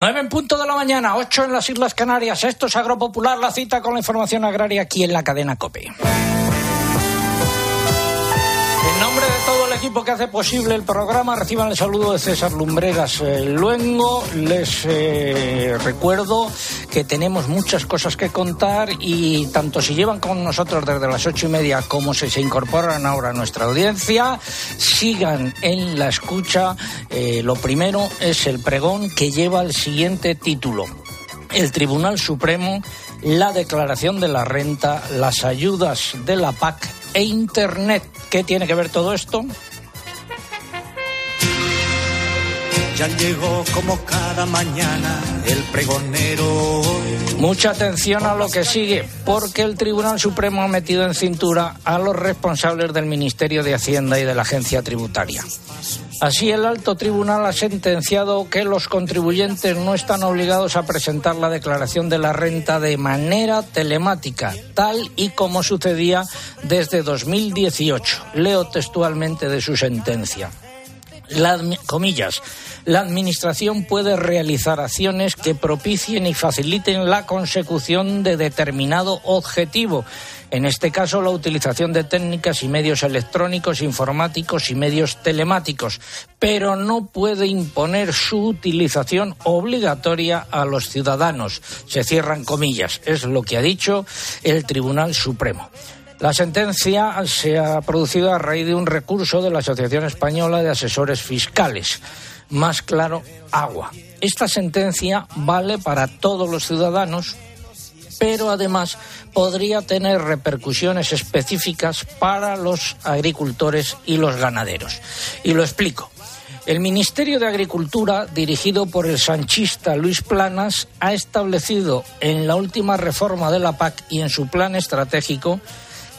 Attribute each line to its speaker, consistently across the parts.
Speaker 1: 9 en punto de la mañana, 8 en las Islas Canarias. Esto es Agropopular, la cita con la información agraria aquí en la cadena COPE. Equipo que hace posible el programa, reciban el saludo de César Lumbreras eh, Luengo. Les eh, recuerdo que tenemos muchas cosas que contar y tanto si llevan con nosotros desde las ocho y media como si se incorporan ahora a nuestra audiencia, sigan en la escucha. Eh, lo primero es el pregón que lleva el siguiente título. El Tribunal Supremo, la declaración de la renta, las ayudas de la PAC e Internet. ¿Qué tiene que ver todo esto?
Speaker 2: Ya llegó como cada mañana el pregonero.
Speaker 1: Mucha atención a lo que sigue, porque el Tribunal Supremo ha metido en cintura a los responsables del Ministerio de Hacienda y de la Agencia Tributaria. Así, el alto tribunal ha sentenciado que los contribuyentes no están obligados a presentar la declaración de la renta de manera telemática, tal y como sucedía desde 2018. Leo textualmente de su sentencia. La, comillas, la Administración puede realizar acciones que propicien y faciliten la consecución de determinado objetivo. En este caso, la utilización de técnicas y medios electrónicos, informáticos y medios telemáticos, pero no puede imponer su utilización obligatoria a los ciudadanos. Se cierran comillas. Es lo que ha dicho el Tribunal Supremo. La sentencia se ha producido a raíz de un recurso de la Asociación Española de Asesores Fiscales. Más claro, agua. Esta sentencia vale para todos los ciudadanos, pero además podría tener repercusiones específicas para los agricultores y los ganaderos. Y lo explico. El Ministerio de Agricultura, dirigido por el sanchista Luis Planas, ha establecido en la última reforma de la PAC y en su plan estratégico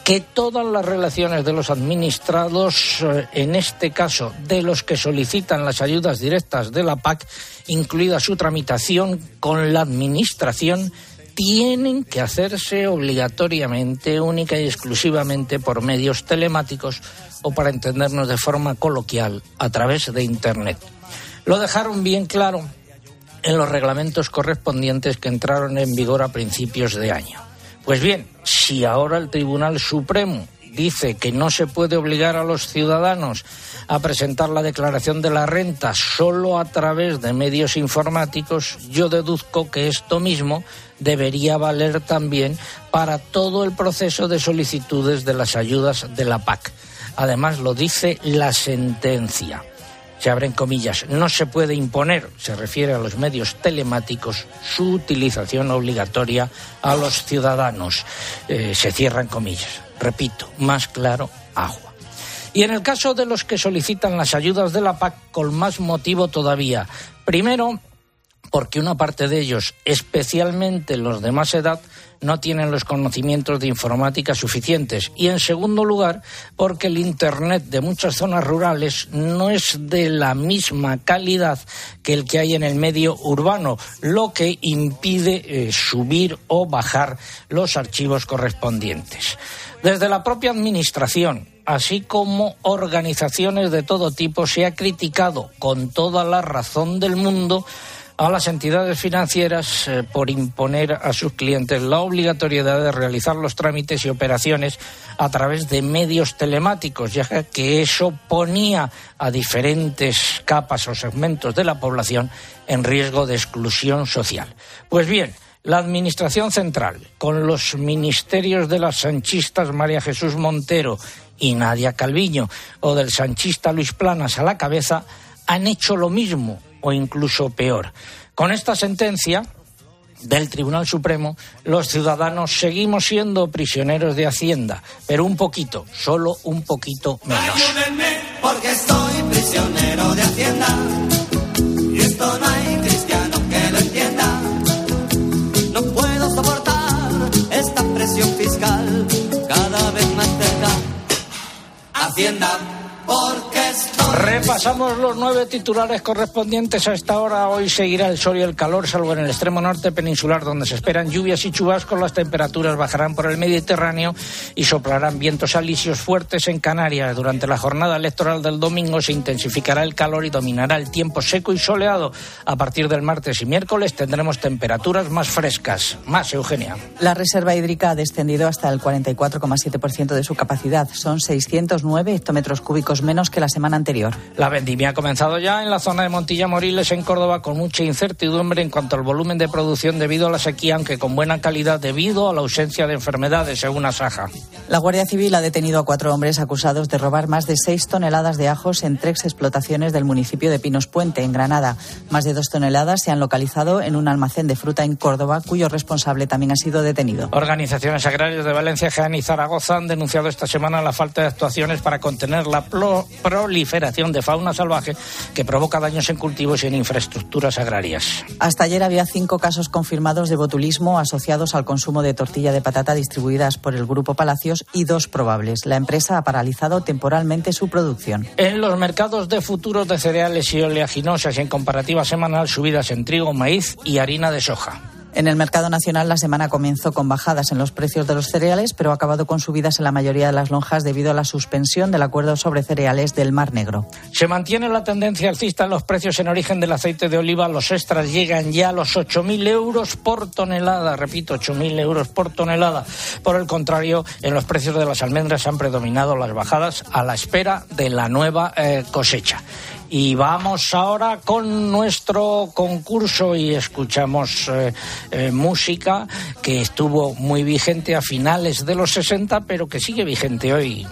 Speaker 1: que todas las relaciones de los administrados, eh, en este caso de los que solicitan las ayudas directas de la PAC, incluida su tramitación con la Administración, tienen que hacerse obligatoriamente, única y exclusivamente por medios telemáticos o, para entendernos de forma coloquial, a través de Internet. Lo dejaron bien claro en los reglamentos correspondientes que entraron en vigor a principios de año. Pues bien, si ahora el Tribunal Supremo dice que no se puede obligar a los ciudadanos a presentar la declaración de la renta solo a través de medios informáticos, yo deduzco que esto mismo debería valer también para todo el proceso de solicitudes de las ayudas de la PAC. Además, lo dice la sentencia se abren comillas, no se puede imponer, se refiere a los medios telemáticos, su utilización obligatoria a los ciudadanos. Eh, se cierran comillas. Repito, más claro, agua. Y en el caso de los que solicitan las ayudas de la PAC, con más motivo todavía. Primero, porque una parte de ellos, especialmente los de más edad, no tienen los conocimientos de informática suficientes. Y en segundo lugar, porque el Internet de muchas zonas rurales no es de la misma calidad que el que hay en el medio urbano, lo que impide eh, subir o bajar los archivos correspondientes. Desde la propia Administración, así como organizaciones de todo tipo, se ha criticado con toda la razón del mundo a las entidades financieras eh, por imponer a sus clientes la obligatoriedad de realizar los trámites y operaciones a través de medios telemáticos, ya que eso ponía a diferentes capas o segmentos de la población en riesgo de exclusión social. Pues bien, la Administración Central, con los ministerios de las sanchistas María Jesús Montero y Nadia Calviño, o del sanchista Luis Planas a la cabeza, han hecho lo mismo o incluso peor. Con esta sentencia del Tribunal Supremo, los ciudadanos seguimos siendo prisioneros de Hacienda, pero un poquito, solo un poquito menos.
Speaker 2: Ayúdenme porque estoy prisionero de Hacienda y esto no hay cristiano que lo entienda. No puedo soportar esta presión fiscal cada vez más cerca. Hacienda
Speaker 1: Repasamos los nueve titulares correspondientes a esta hora. Hoy seguirá el sol y el calor, salvo en el extremo norte peninsular, donde se esperan lluvias y chubascos. Las temperaturas bajarán por el Mediterráneo y soplarán vientos alisios fuertes en Canarias. Durante la jornada electoral del domingo se intensificará el calor y dominará el tiempo seco y soleado. A partir del martes y miércoles tendremos temperaturas más frescas. Más, Eugenia.
Speaker 3: La reserva hídrica ha descendido hasta el 44,7% de su capacidad. Son 609 hectómetros cúbicos menos que la semana anterior.
Speaker 1: La vendimia ha comenzado ya en la zona de Montilla Moriles, en Córdoba, con mucha incertidumbre en cuanto al volumen de producción debido a la sequía, aunque con buena calidad debido a la ausencia de enfermedades, según Asaja.
Speaker 3: La Guardia Civil ha detenido a cuatro hombres acusados de robar más de seis toneladas de ajos en tres explotaciones del municipio de Pinos Puente, en Granada. Más de dos toneladas se han localizado en un almacén de fruta en Córdoba, cuyo responsable también ha sido detenido.
Speaker 1: Organizaciones agrarias de Valencia, Jaén y Zaragoza han denunciado esta semana la falta de actuaciones para contener la proliferación de fauna salvaje que provoca daños en cultivos y en infraestructuras agrarias.
Speaker 3: Hasta ayer había cinco casos confirmados de botulismo asociados al consumo de tortilla de patata distribuidas por el Grupo Palacios y dos probables. La empresa ha paralizado temporalmente su producción.
Speaker 1: En los mercados de futuros de cereales y oleaginosas y en comparativa semanal subidas en trigo, maíz y harina de soja.
Speaker 3: En el mercado nacional la semana comenzó con bajadas en los precios de los cereales, pero ha acabado con subidas en la mayoría de las lonjas debido a la suspensión del acuerdo sobre cereales del Mar Negro.
Speaker 1: Se mantiene la tendencia alcista en los precios en origen del aceite de oliva. Los extras llegan ya a los 8.000 euros por tonelada. Repito, 8.000 euros por tonelada. Por el contrario, en los precios de las almendras han predominado las bajadas a la espera de la nueva eh, cosecha. Y vamos ahora con nuestro concurso y escuchamos eh, eh, música que estuvo muy vigente a finales de los 60, pero que sigue vigente hoy.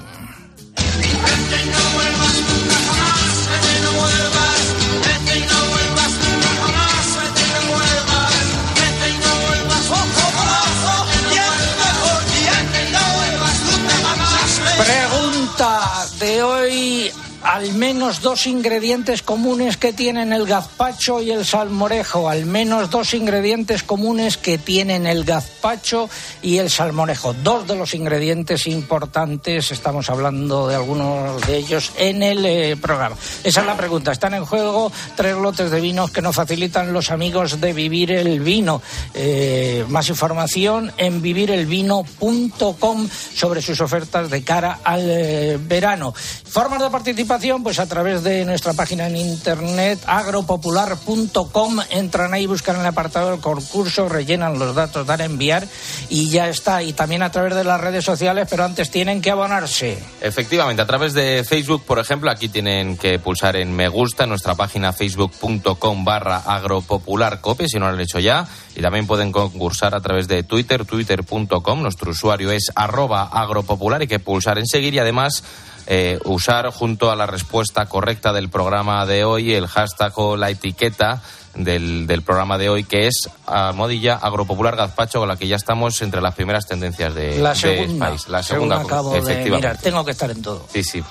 Speaker 1: Al menos dos ingredientes comunes que tienen el gazpacho y el salmorejo, al menos dos ingredientes comunes que tienen el gazpacho y el salmorejo. Dos de los ingredientes importantes, estamos hablando de algunos de ellos en el eh, programa. Esa es la pregunta. Están en juego tres lotes de vinos que nos facilitan los amigos de Vivir el Vino. Eh, más información en vivirelvino.com sobre sus ofertas de cara al eh, verano. Formas de participación pues a través de nuestra página en internet agropopular.com. Entran ahí, buscan el apartado del concurso, rellenan los datos, dan a enviar y ya está. Y también a través de las redes sociales, pero antes tienen que abonarse.
Speaker 4: Efectivamente, a través de Facebook, por ejemplo, aquí tienen que pulsar en me gusta nuestra página facebook.com barra agropopularcope, si no lo han hecho ya. Y también pueden concursar a través de Twitter, twitter.com. Nuestro usuario es arroba agropopular. Hay que pulsar en seguir y además eh, usar junto a la respuesta correcta del programa de hoy el hashtag o la etiqueta del, del programa de hoy, que es Modilla Agropopular Gazpacho, con la que ya estamos entre las primeras tendencias de,
Speaker 1: la segunda,
Speaker 4: país.
Speaker 1: La segunda, acabo de mirar, tengo que estar en todo.
Speaker 4: Sí, sí,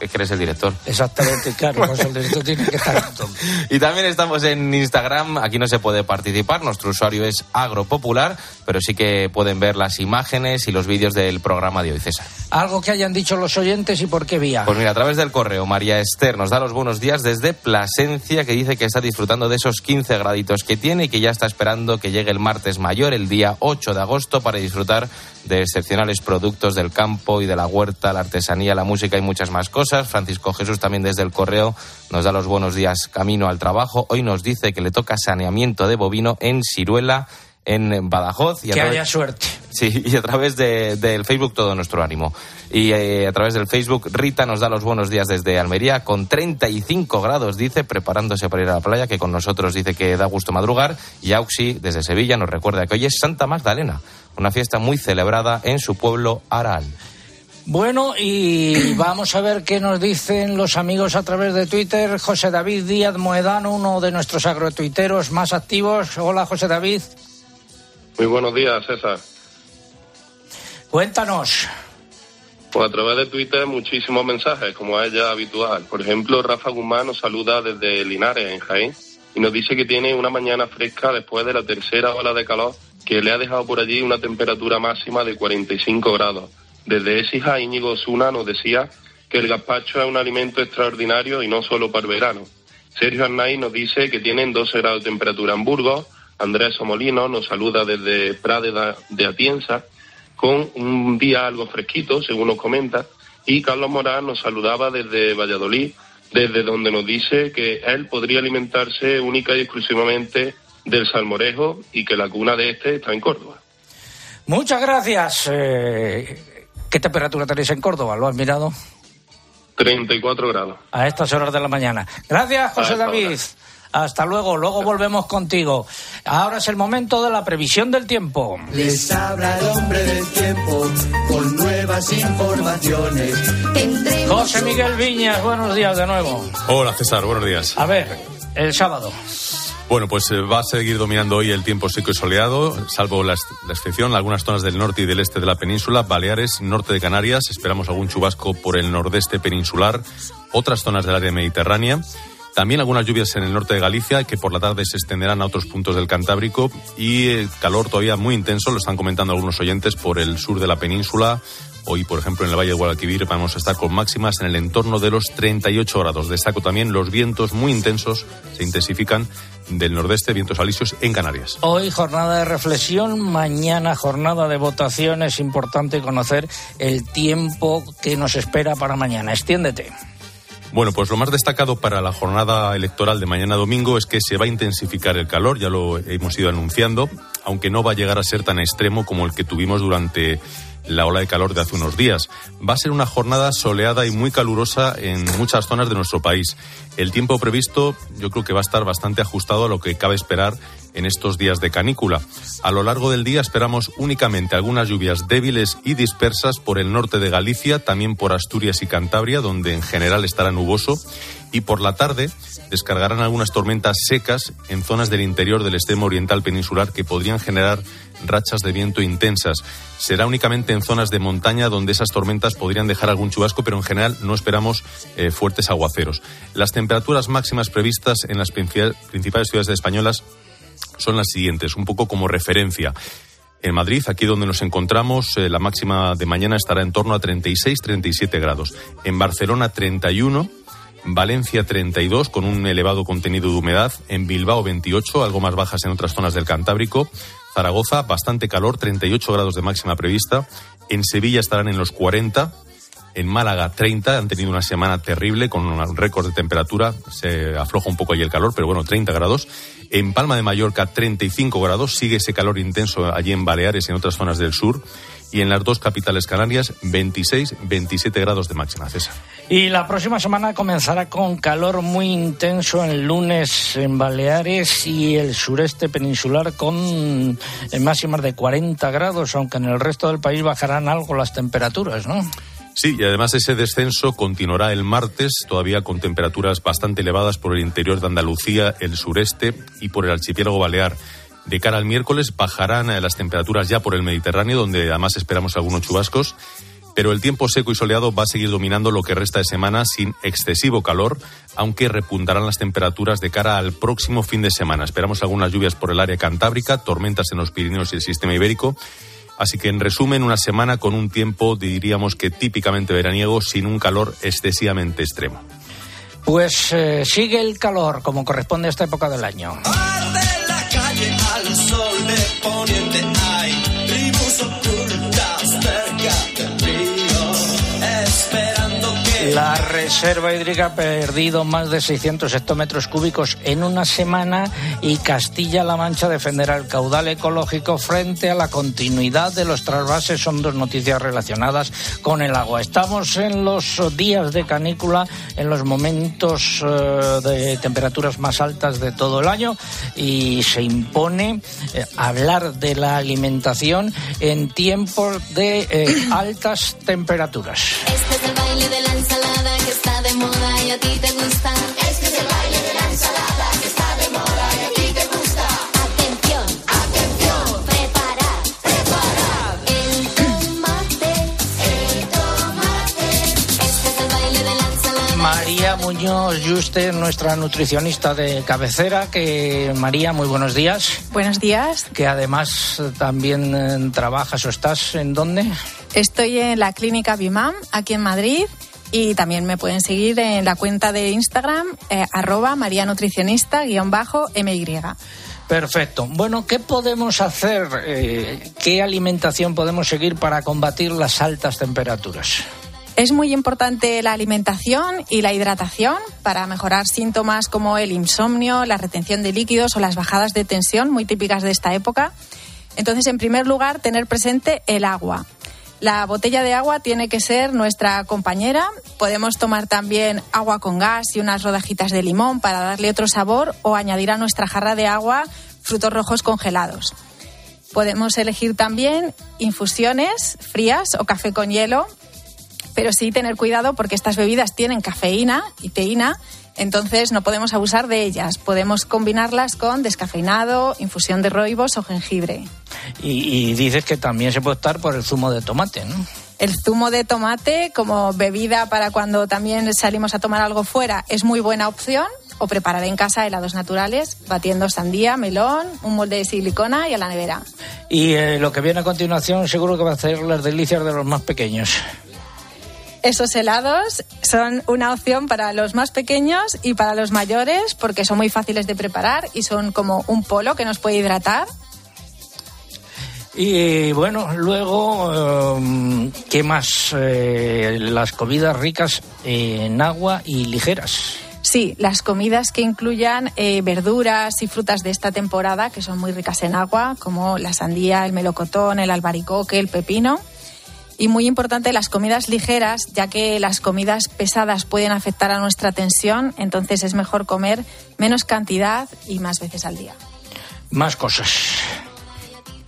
Speaker 4: es que eres el director.
Speaker 1: Exactamente, claro, pues el director tiene que estar en todo.
Speaker 4: Y también estamos en Instagram, aquí no se puede participar, nuestro usuario es Agropopular, pero sí que pueden ver las imágenes y los vídeos del programa de hoy, César.
Speaker 1: Algo que hayan dicho los oyentes y por qué vía.
Speaker 4: Pues mira, a través del correo, María Esther nos da los buenos días desde Plasencia, que dice que está disfrutando de esos 15 graditos que tiene y que ya está esperando que llegue el martes mayor, el día 8 de agosto, para disfrutar de excepcionales productos del campo y de la huerta, la artesanía, la música y muchas más cosas. Francisco Jesús también desde el correo nos da los buenos días camino al trabajo. Hoy nos dice que le toca saneamiento de bovino en Ciruela en Badajoz.
Speaker 1: Y que haya suerte.
Speaker 4: Sí, y a través del Facebook todo nuestro ánimo. Y eh, a través del Facebook Rita nos da los buenos días desde Almería con 35 grados, dice, preparándose para ir a la playa, que con nosotros dice que da gusto madrugar. Y Auxi desde Sevilla nos recuerda que hoy es Santa Magdalena, una fiesta muy celebrada en su pueblo Aral.
Speaker 1: Bueno, y vamos a ver qué nos dicen los amigos a través de Twitter. José David Díaz Moedano, uno de nuestros agrotuiteros más activos. Hola, José David.
Speaker 5: Muy buenos días, César.
Speaker 1: Cuéntanos.
Speaker 5: Pues a través de Twitter muchísimos mensajes, como es ya habitual. Por ejemplo, Rafa Guzmán nos saluda desde Linares, en Jaén, y nos dice que tiene una mañana fresca después de la tercera ola de calor que le ha dejado por allí una temperatura máxima de 45 grados. Desde Esija, Íñigo Zuna nos decía que el gazpacho es un alimento extraordinario y no solo para el verano. Sergio Arnaiz nos dice que tienen 12 grados de temperatura en Burgos. Andrés Somolino nos saluda desde Pradeda de Atienza con un día algo fresquito, según nos comenta. Y Carlos Morán nos saludaba desde Valladolid, desde donde nos dice que él podría alimentarse única y exclusivamente del salmorejo y que la cuna de este está en Córdoba.
Speaker 1: Muchas gracias. Eh, ¿Qué temperatura tenéis en Córdoba? ¿Lo has mirado?
Speaker 5: 34 grados.
Speaker 1: A estas horas de la mañana. Gracias, José David. Hasta luego, luego volvemos contigo. Ahora es el momento de la previsión del tiempo.
Speaker 2: Les habla el hombre del tiempo con nuevas informaciones.
Speaker 1: José Miguel Viñas, buenos días de nuevo.
Speaker 6: Hola César, buenos días.
Speaker 1: A ver, el sábado.
Speaker 6: Bueno, pues eh, va a seguir dominando hoy el tiempo seco y soleado, salvo la, la excepción, algunas zonas del norte y del este de la península, Baleares, norte de Canarias, esperamos algún chubasco por el nordeste peninsular, otras zonas del área mediterránea. También algunas lluvias en el norte de Galicia que por la tarde se extenderán a otros puntos del Cantábrico y el calor todavía muy intenso, lo están comentando algunos oyentes, por el sur de la península. Hoy, por ejemplo, en el Valle de Guadalquivir vamos a estar con máximas en el entorno de los 38 grados. Destaco también los vientos muy intensos, se intensifican del nordeste, vientos alisios en Canarias.
Speaker 1: Hoy jornada de reflexión, mañana jornada de votación. Es importante conocer el tiempo que nos espera para mañana. Extiéndete.
Speaker 6: Bueno, pues lo más destacado para la jornada electoral de mañana domingo es que se va a intensificar el calor, ya lo hemos ido anunciando, aunque no va a llegar a ser tan extremo como el que tuvimos durante la ola de calor de hace unos días. Va a ser una jornada soleada y muy calurosa en muchas zonas de nuestro país. El tiempo previsto yo creo que va a estar bastante ajustado a lo que cabe esperar en estos días de canícula. A lo largo del día esperamos únicamente algunas lluvias débiles y dispersas por el norte de Galicia, también por Asturias y Cantabria, donde en general estará nuboso, y por la tarde descargarán algunas tormentas secas en zonas del interior del extremo oriental peninsular que podrían generar rachas de viento intensas. Será únicamente en zonas de montaña donde esas tormentas podrían dejar algún chubasco, pero en general no esperamos eh, fuertes aguaceros. Las temperaturas máximas previstas en las principales ciudades españolas son las siguientes, un poco como referencia. En Madrid, aquí donde nos encontramos, eh, la máxima de mañana estará en torno a 36-37 grados. En Barcelona, 31. Valencia 32 con un elevado contenido de humedad, en Bilbao 28, algo más bajas en otras zonas del Cantábrico, Zaragoza bastante calor, 38 grados de máxima prevista, en Sevilla estarán en los 40, en Málaga 30, han tenido una semana terrible con un récord de temperatura, se afloja un poco ahí el calor, pero bueno, 30 grados. En Palma de Mallorca 35 grados, sigue ese calor intenso allí en Baleares y en otras zonas del sur y en las dos capitales canarias 26, 27 grados de máxima, César.
Speaker 1: Y la próxima semana comenzará con calor muy intenso el lunes en Baleares y el sureste peninsular con máximas de 40 grados, aunque en el resto del país bajarán algo las temperaturas, ¿no?
Speaker 6: Sí, y además ese descenso continuará el martes, todavía con temperaturas bastante elevadas por el interior de Andalucía, el sureste y por el archipiélago balear. De cara al miércoles bajarán eh, las temperaturas ya por el Mediterráneo, donde además esperamos algunos chubascos, pero el tiempo seco y soleado va a seguir dominando lo que resta de semana sin excesivo calor, aunque repuntarán las temperaturas de cara al próximo fin de semana. Esperamos algunas lluvias por el área cantábrica, tormentas en los Pirineos y el sistema ibérico. Así que en resumen, una semana con un tiempo, diríamos que típicamente veraniego, sin un calor excesivamente extremo.
Speaker 1: Pues eh, sigue el calor como corresponde a esta época del año.
Speaker 2: Arde la calle al sol de poniente
Speaker 1: La reserva hídrica ha perdido más de 600 hectómetros cúbicos en una semana y Castilla-La Mancha defenderá el caudal ecológico frente a la continuidad de los trasvases. Son dos noticias relacionadas con el agua. Estamos en los días de canícula, en los momentos eh, de temperaturas más altas de todo el año y se impone eh, hablar de la alimentación en tiempos de eh, altas temperaturas.
Speaker 7: Este está de moda y a ti te gusta. Este es el baile de la ensalada que está de moda y a ti te gusta. Atención, atención, preparad, preparad. El tomate, el tomate. Este es el baile de la ensalada.
Speaker 1: María Muñoz Juste, nuestra nutricionista de cabecera, que María, muy buenos días.
Speaker 8: Buenos días.
Speaker 1: Que además también eh, trabajas o estás en dónde?
Speaker 8: Estoy en la clínica Bimam, aquí en Madrid,
Speaker 9: Y también me pueden seguir en la cuenta de Instagram, eh, arroba marianutricionista guion bajo MY.
Speaker 1: Perfecto. Bueno, ¿qué podemos hacer? eh, ¿Qué alimentación podemos seguir para combatir las altas temperaturas?
Speaker 9: Es muy importante la alimentación y la hidratación para mejorar síntomas como el insomnio, la retención de líquidos o las bajadas de tensión, muy típicas de esta época. Entonces, en primer lugar, tener presente el agua. La botella de agua tiene que ser nuestra compañera. Podemos tomar también agua con gas y unas rodajitas de limón para darle otro sabor o añadir a nuestra jarra de agua frutos rojos congelados. Podemos elegir también infusiones frías o café con hielo, pero sí tener cuidado porque estas bebidas tienen cafeína y teína, entonces no podemos abusar de ellas. Podemos combinarlas con descafeinado, infusión de roibos o jengibre.
Speaker 1: Y, y dices que también se puede optar por el zumo de tomate, ¿no?
Speaker 9: El zumo de tomate como bebida para cuando también salimos a tomar algo fuera es muy buena opción. O preparar en casa helados naturales, batiendo sandía, melón, un molde de silicona y a la nevera.
Speaker 1: Y eh, lo que viene a continuación seguro que va a ser las delicias de los más pequeños.
Speaker 9: Esos helados son una opción para los más pequeños y para los mayores porque son muy fáciles de preparar y son como un polo que nos puede hidratar.
Speaker 1: Y bueno, luego, eh, ¿qué más? Eh, las comidas ricas en agua y ligeras.
Speaker 9: Sí, las comidas que incluyan eh, verduras y frutas de esta temporada, que son muy ricas en agua, como la sandía, el melocotón, el albaricoque, el pepino. Y muy importante las comidas ligeras, ya que las comidas pesadas pueden afectar a nuestra tensión, entonces es mejor comer menos cantidad y más veces al día.
Speaker 1: Más cosas.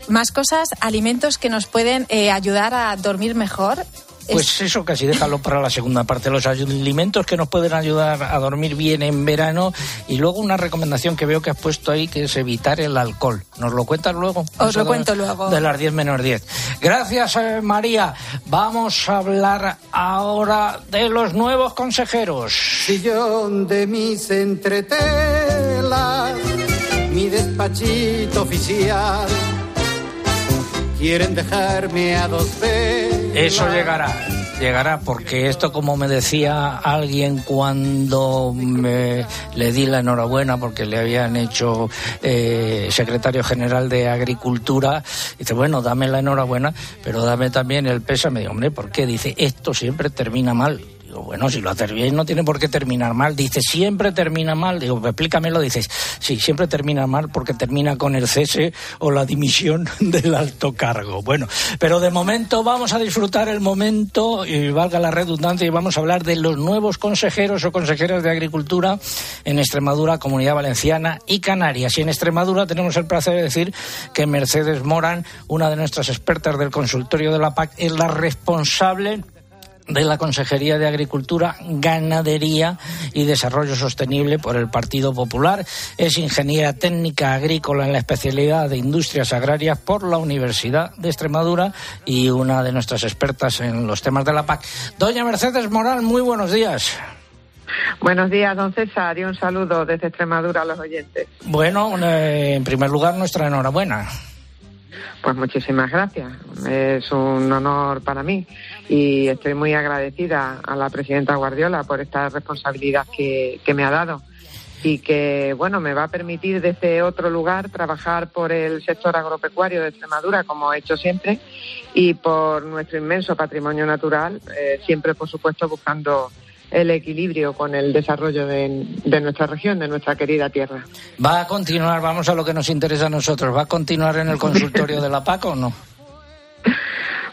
Speaker 9: Más cosas, alimentos que nos pueden eh, ayudar a dormir mejor.
Speaker 1: Pues eso casi déjalo para la segunda parte. Los alimentos que nos pueden ayudar a dormir bien en verano y luego una recomendación que veo que has puesto ahí que es evitar el alcohol. ¿Nos lo cuentas luego?
Speaker 9: Os lo
Speaker 1: de-
Speaker 9: cuento luego.
Speaker 1: De las 10 menos 10. Gracias, eh, María. Vamos a hablar ahora de los nuevos consejeros.
Speaker 10: Sillón de mis entretelas, mi despachito oficial. Quieren dejarme a dos velas.
Speaker 1: Eso llegará, llegará, porque esto, como me decía alguien cuando me, le di la enhorabuena porque le habían hecho eh, secretario general de Agricultura, dice, bueno, dame la enhorabuena, pero dame también el pésame. Digo, hombre, ¿por qué? Dice, esto siempre termina mal. Bueno, si lo haces bien no tiene por qué terminar mal. Dice, siempre termina mal. Digo, pues explícamelo. Dices, sí, siempre termina mal porque termina con el cese o la dimisión del alto cargo. Bueno, pero de momento vamos a disfrutar el momento, y valga la redundancia, y vamos a hablar de los nuevos consejeros o consejeras de Agricultura en Extremadura, Comunidad Valenciana y Canarias. Y en Extremadura tenemos el placer de decir que Mercedes Morán, una de nuestras expertas del consultorio de la PAC, es la responsable de la Consejería de Agricultura, Ganadería y Desarrollo Sostenible por el Partido Popular. Es ingeniera técnica agrícola en la especialidad de Industrias Agrarias por la Universidad de Extremadura y una de nuestras expertas en los temas de la PAC. Doña Mercedes Moral, muy buenos días.
Speaker 11: Buenos días, don César, y un saludo desde Extremadura a los oyentes.
Speaker 1: Bueno, eh, en primer lugar, nuestra enhorabuena.
Speaker 11: Pues muchísimas gracias. Es un honor para mí y estoy muy agradecida a la presidenta Guardiola por esta responsabilidad que, que me ha dado y que, bueno, me va a permitir desde otro lugar trabajar por el sector agropecuario de Extremadura, como he hecho siempre, y por nuestro inmenso patrimonio natural, eh, siempre, por supuesto, buscando el equilibrio con el desarrollo de, de nuestra región, de nuestra querida tierra.
Speaker 1: ¿Va a continuar, vamos a lo que nos interesa a nosotros, ¿va a continuar en el consultorio de la PAC o no?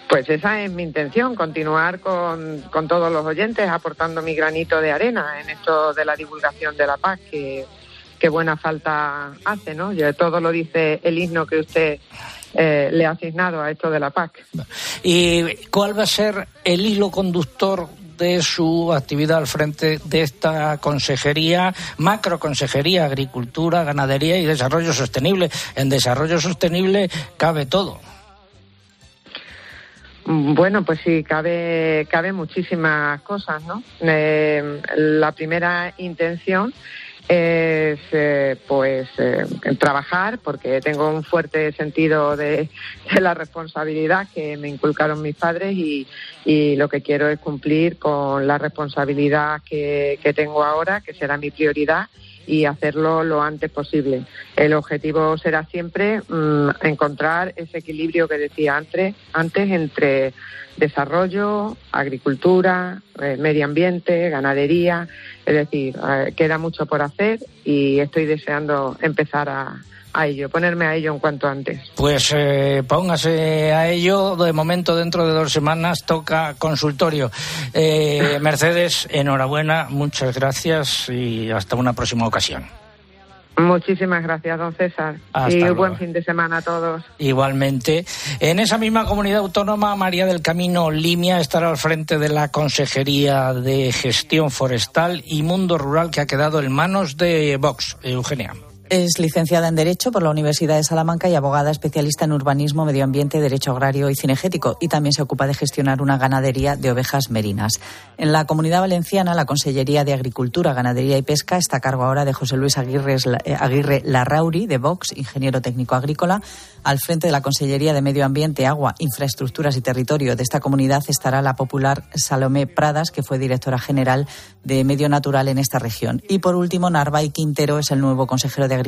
Speaker 11: Pues esa es mi intención, continuar con, con todos los oyentes aportando mi granito de arena en esto de la divulgación de la paz, que, que buena falta hace, ¿no? Ya todo lo dice el himno que usted eh, le ha asignado a esto de la PAC.
Speaker 1: ¿Y cuál va a ser el hilo conductor de su actividad al frente de esta consejería, macroconsejería, agricultura, ganadería y desarrollo sostenible? En desarrollo sostenible cabe todo.
Speaker 11: Bueno, pues sí, cabe, cabe muchísimas cosas, ¿no? Eh, la primera intención es eh, pues eh, trabajar porque tengo un fuerte sentido de, la responsabilidad que me inculcaron mis padres y, y, lo que quiero es cumplir con la responsabilidad que tengo ahora, que será mi prioridad y hacerlo lo antes posible. El objetivo será siempre mmm, encontrar ese equilibrio que decía antes, antes entre desarrollo, agricultura, eh, medio ambiente, ganadería. Es decir, eh, queda mucho por hacer y estoy deseando empezar a, a ello, ponerme a ello en cuanto antes.
Speaker 1: Pues eh, póngase a ello. De momento, dentro de dos semanas, toca consultorio. Eh, Mercedes, enhorabuena, muchas gracias y hasta una próxima ocasión.
Speaker 11: Muchísimas gracias, don César.
Speaker 1: Hasta
Speaker 11: y
Speaker 1: luego.
Speaker 11: buen fin de semana a todos.
Speaker 1: Igualmente. En esa misma comunidad autónoma, María del Camino Limia estará al frente de la Consejería de Gestión Forestal y Mundo Rural que ha quedado en manos de Vox. Eugenia.
Speaker 3: Es licenciada en Derecho por la Universidad de Salamanca y abogada especialista en urbanismo, medio ambiente, derecho agrario y cinegético. Y también se ocupa de gestionar una ganadería de ovejas merinas. En la comunidad valenciana, la Consellería de Agricultura, Ganadería y Pesca está a cargo ahora de José Luis Aguirre, eh, Aguirre Larrauri, de Vox, ingeniero técnico agrícola. Al frente de la Consellería de Medio Ambiente, Agua, Infraestructuras y Territorio de esta comunidad estará la popular Salomé Pradas, que fue directora general de Medio Natural en esta región. Y por último, Narváez Quintero es el nuevo consejero de Agricultura,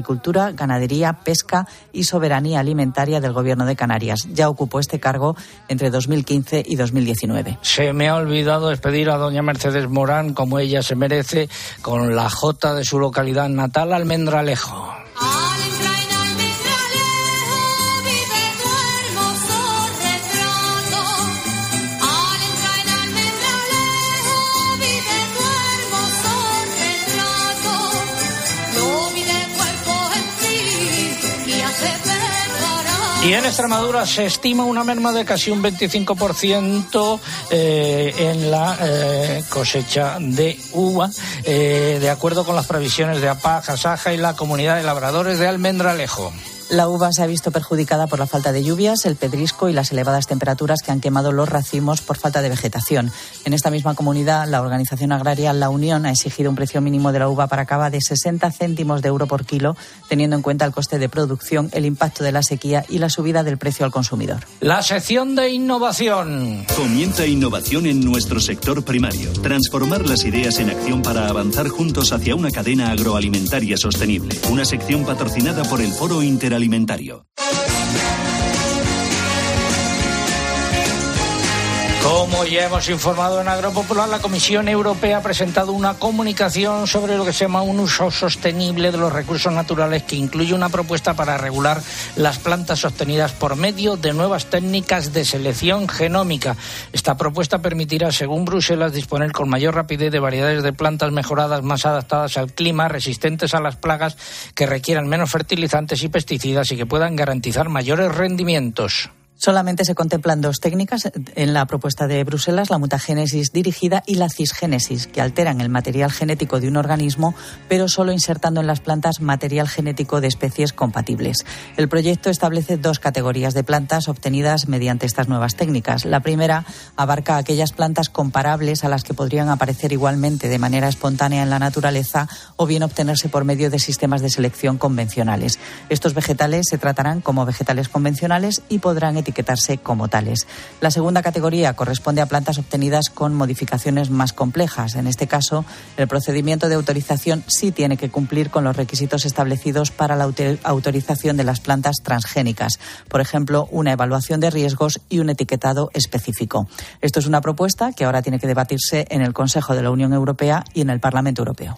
Speaker 3: Ganadería, Pesca y Soberanía Alimentaria del Gobierno de Canarias. Ya ocupó este cargo entre 2015 y 2019.
Speaker 1: Se me ha olvidado despedir a doña Mercedes Morán, como ella se merece, con la J de su localidad natal, Almendralejo. Y en Extremadura se estima una merma de casi un 25% eh, en la eh, cosecha de uva, eh, de acuerdo con las previsiones de APAC, Asaja y la comunidad de labradores de Almendralejo.
Speaker 3: La uva se ha visto perjudicada por la falta de lluvias, el pedrisco y las elevadas temperaturas que han quemado los racimos por falta de vegetación. En esta misma comunidad, la organización agraria La Unión ha exigido un precio mínimo de la uva para cava de 60 céntimos de euro por kilo, teniendo en cuenta el coste de producción, el impacto de la sequía y la subida del precio al consumidor.
Speaker 1: La sección de innovación.
Speaker 12: Comienza innovación en nuestro sector primario. Transformar las ideas en acción para avanzar juntos hacia una cadena agroalimentaria sostenible. Una sección patrocinada por el Foro Interalimentario.
Speaker 1: Como ya hemos informado en Agropopular, la Comisión Europea ha presentado una comunicación sobre lo que se llama un uso sostenible de los recursos naturales que incluye una propuesta para regular las plantas sostenidas por medio de nuevas técnicas de selección genómica. Esta propuesta permitirá, según Bruselas, disponer con mayor rapidez de variedades de plantas mejoradas más adaptadas al clima, resistentes a las plagas, que requieran menos fertilizantes y pesticidas y que puedan garantizar mayores rendimientos.
Speaker 3: Solamente se contemplan dos técnicas en la propuesta de Bruselas, la mutagénesis dirigida y la cisgénesis, que alteran el material genético de un organismo, pero solo insertando en las plantas material genético de especies compatibles. El proyecto establece dos categorías de plantas obtenidas mediante estas nuevas técnicas. La primera abarca aquellas plantas comparables a las que podrían aparecer igualmente de manera espontánea en la naturaleza o bien obtenerse por medio de sistemas de selección convencionales. Estos vegetales se tratarán como vegetales convencionales y podrán etiquetarse como tales. La segunda categoría corresponde a plantas obtenidas con modificaciones más complejas. En este caso, el procedimiento de autorización sí tiene que cumplir con los requisitos establecidos para la autorización de las plantas transgénicas. Por ejemplo, una evaluación de riesgos y un etiquetado específico. Esto es una propuesta que ahora tiene que debatirse en el Consejo de la Unión Europea y en el Parlamento Europeo.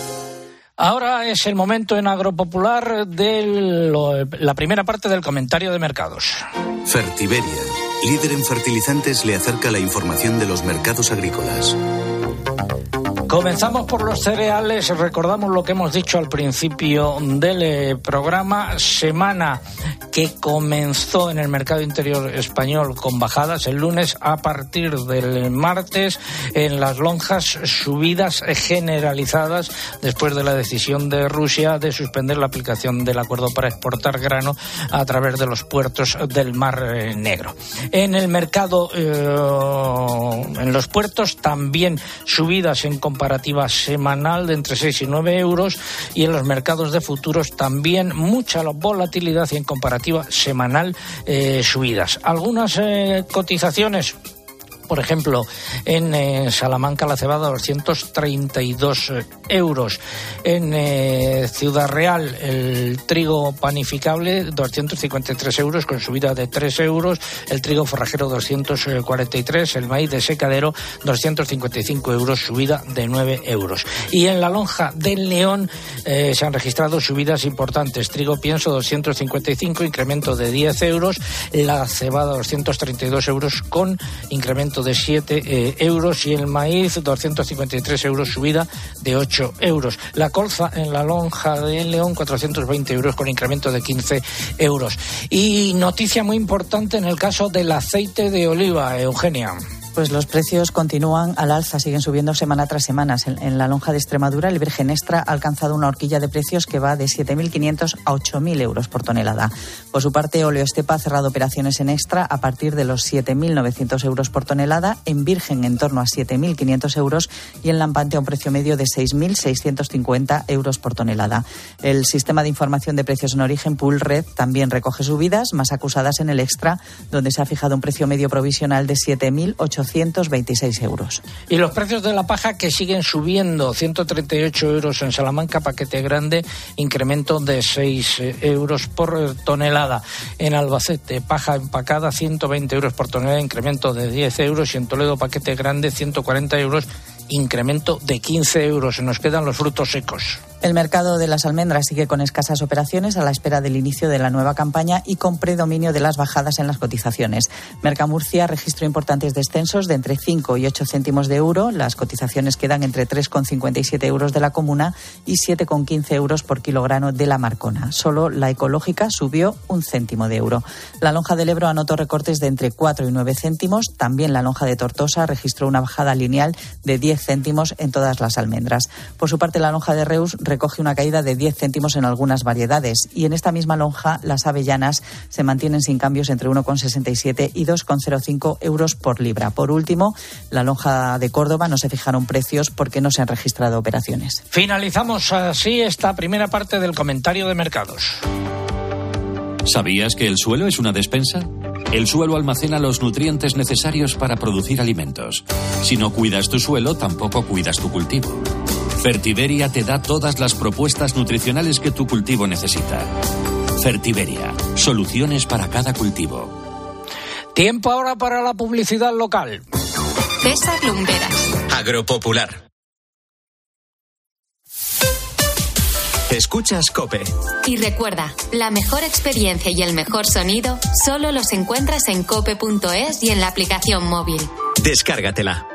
Speaker 1: Ahora es el momento en Agropopular de la primera parte del comentario de mercados.
Speaker 13: Fertiberia, líder en fertilizantes, le acerca la información de los mercados agrícolas.
Speaker 1: Comenzamos por los cereales. Recordamos lo que hemos dicho al principio del eh, programa. Semana que comenzó en el mercado interior español con bajadas el lunes a partir del martes en las lonjas subidas generalizadas después de la decisión de Rusia de suspender la aplicación del acuerdo para exportar grano a través de los puertos del Mar eh, Negro. En el mercado, eh, en los puertos también subidas en comparativa semanal de entre 6 y 9 euros y en los mercados de futuros también mucha volatilidad y en comparativa semanal eh, subidas. Algunas eh, cotizaciones por ejemplo, en eh, Salamanca la cebada 232 euros. En eh, Ciudad Real el trigo panificable 253 euros con subida de 3 euros. El trigo forrajero 243. El maíz de secadero 255 euros, subida de 9 euros. Y en la lonja del León eh, se han registrado subidas importantes. Trigo pienso 255, incremento de 10 euros. La cebada 232 euros con incremento de 7 eh, euros y el maíz 253 euros, subida de 8 euros. La colza en la lonja de León 420 euros con incremento de 15 euros. Y noticia muy importante en el caso del aceite de oliva, Eugenia.
Speaker 3: Pues los precios continúan al alza, siguen subiendo semana tras semana. En, la lonja de Extremadura, el Virgen Extra ha alcanzado una horquilla de precios que va de 7.500 a 8.000 euros por tonelada. Por su parte, Oleo Estepa ha cerrado operaciones en Extra a partir de los 7.900 euros por tonelada, en Virgen en torno a 7.500 euros y en Lampante a un precio medio de 6.650 euros por tonelada. El sistema de información de precios en origen, Pool Red, también recoge subidas, más acusadas en el Extra, donde se ha fijado un precio medio provisional de 7.800 826 euros.
Speaker 1: Y los precios de la paja que siguen subiendo, 138 euros en Salamanca, paquete grande, incremento de 6 euros por tonelada. En Albacete, paja empacada, 120 euros por tonelada, incremento de 10 euros. Y en Toledo, paquete grande, 140 euros, incremento de 15 euros. Nos quedan los frutos secos.
Speaker 3: El mercado de las almendras sigue con escasas operaciones a la espera del inicio de la nueva campaña y con predominio de las bajadas en las cotizaciones. Mercamurcia registró importantes descensos de entre 5 y 8 céntimos de euro. Las cotizaciones quedan entre 3,57 euros de la comuna y 7,15 euros por kilogramo de la marcona. Solo la ecológica subió un céntimo de euro. La lonja del Ebro anotó recortes de entre 4 y 9 céntimos. También la lonja de Tortosa registró una bajada lineal de 10 céntimos en todas las almendras. Por su parte, la lonja de Reus recoge una caída de 10 céntimos en algunas variedades y en esta misma lonja las avellanas se mantienen sin cambios entre 1,67 y 2,05 euros por libra. Por último, la lonja de Córdoba no se fijaron precios porque no se han registrado operaciones.
Speaker 1: Finalizamos así esta primera parte del comentario de mercados.
Speaker 13: ¿Sabías que el suelo es una despensa? El suelo almacena los nutrientes necesarios para producir alimentos. Si no cuidas tu suelo, tampoco cuidas tu cultivo. Fertiberia te da todas las propuestas nutricionales que tu cultivo necesita. Fertiberia, soluciones para cada cultivo.
Speaker 1: Tiempo ahora para la publicidad local.
Speaker 14: César Lumberas.
Speaker 15: Agropopular. Escuchas Cope.
Speaker 14: Y recuerda, la mejor experiencia y el mejor sonido solo los encuentras en cope.es y en la aplicación móvil.
Speaker 15: Descárgatela.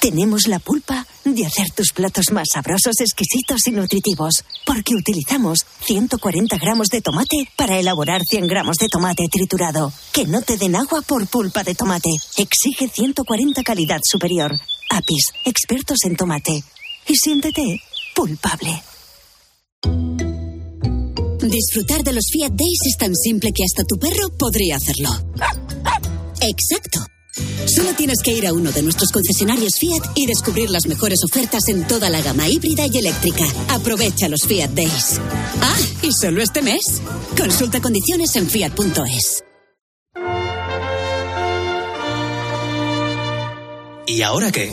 Speaker 16: Tenemos la pulpa de hacer tus platos más sabrosos, exquisitos y nutritivos, porque utilizamos 140 gramos de tomate para elaborar 100 gramos de tomate triturado. Que no te den agua por pulpa de tomate. Exige 140 calidad superior. Apis, expertos en tomate. Y siéntete pulpable.
Speaker 17: Disfrutar de los Fiat Days es tan simple que hasta tu perro podría hacerlo. Exacto. Solo tienes que ir a uno de nuestros concesionarios Fiat y descubrir las mejores ofertas en toda la gama híbrida y eléctrica. Aprovecha los Fiat Days. Ah, y solo este mes. Consulta condiciones en fiat.es.
Speaker 15: ¿Y ahora qué?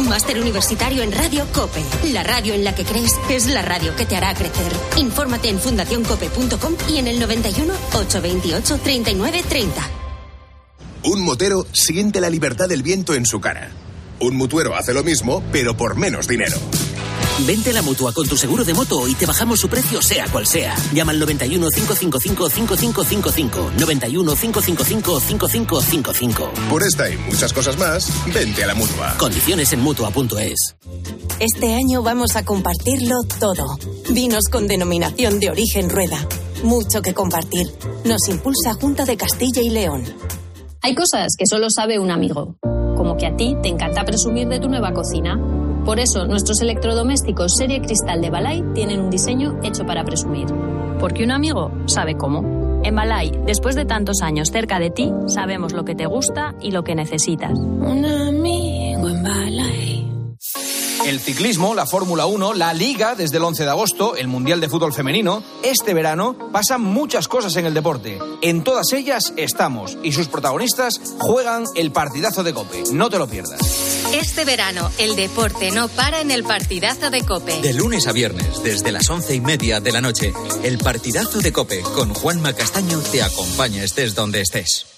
Speaker 18: Máster universitario en Radio Cope. La radio en la que crees es la radio que te hará crecer. Infórmate en fundacioncope.com y en el 91 828 39 30.
Speaker 19: Un motero siente la libertad del viento en su cara. Un mutuero hace lo mismo, pero por menos dinero.
Speaker 20: Vente a la mutua con tu seguro de moto y te bajamos su precio, sea cual sea. Llama al 91 555 5555. 91 555 5555.
Speaker 19: Por esta y muchas cosas más, vente a la mutua.
Speaker 20: Condiciones en mutua.es.
Speaker 16: Este año vamos a compartirlo todo. Vinos con denominación de origen rueda. Mucho que compartir. Nos impulsa Junta de Castilla y León.
Speaker 21: Hay cosas que solo sabe un amigo, como que a ti te encanta presumir de tu nueva cocina. Por eso, nuestros electrodomésticos serie cristal de Balay tienen un diseño hecho para presumir. Porque un amigo sabe cómo. En Balay, después de tantos años cerca de ti, sabemos lo que te gusta y lo que necesitas.
Speaker 22: Un amigo en Balay.
Speaker 23: El ciclismo, la Fórmula 1, la Liga desde el 11 de agosto, el Mundial de Fútbol Femenino. Este verano pasan muchas cosas en el deporte. En todas ellas estamos y sus protagonistas juegan el partidazo de Cope. No te lo pierdas.
Speaker 14: Este verano, el deporte no para en el partidazo de Cope.
Speaker 24: De lunes a viernes, desde las once y media de la noche, el partidazo de Cope con Juanma Castaño te acompaña estés donde estés.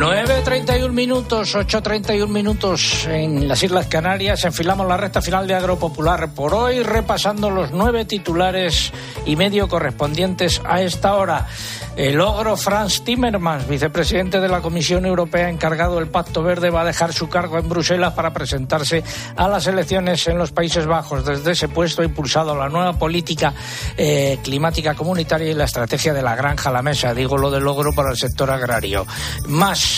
Speaker 1: 9.31 minutos, 8.31 minutos en las Islas Canarias. Enfilamos la recta final de Agropopular por hoy, repasando los nueve titulares y medio correspondientes a esta hora. El ogro Franz Timmermans, vicepresidente de la Comisión Europea encargado del Pacto Verde, va a dejar su cargo en Bruselas para presentarse a las elecciones en los Países Bajos. Desde ese puesto ha impulsado la nueva política eh, climática comunitaria y la estrategia de la granja a la mesa. Digo lo del ogro para el sector agrario. Más.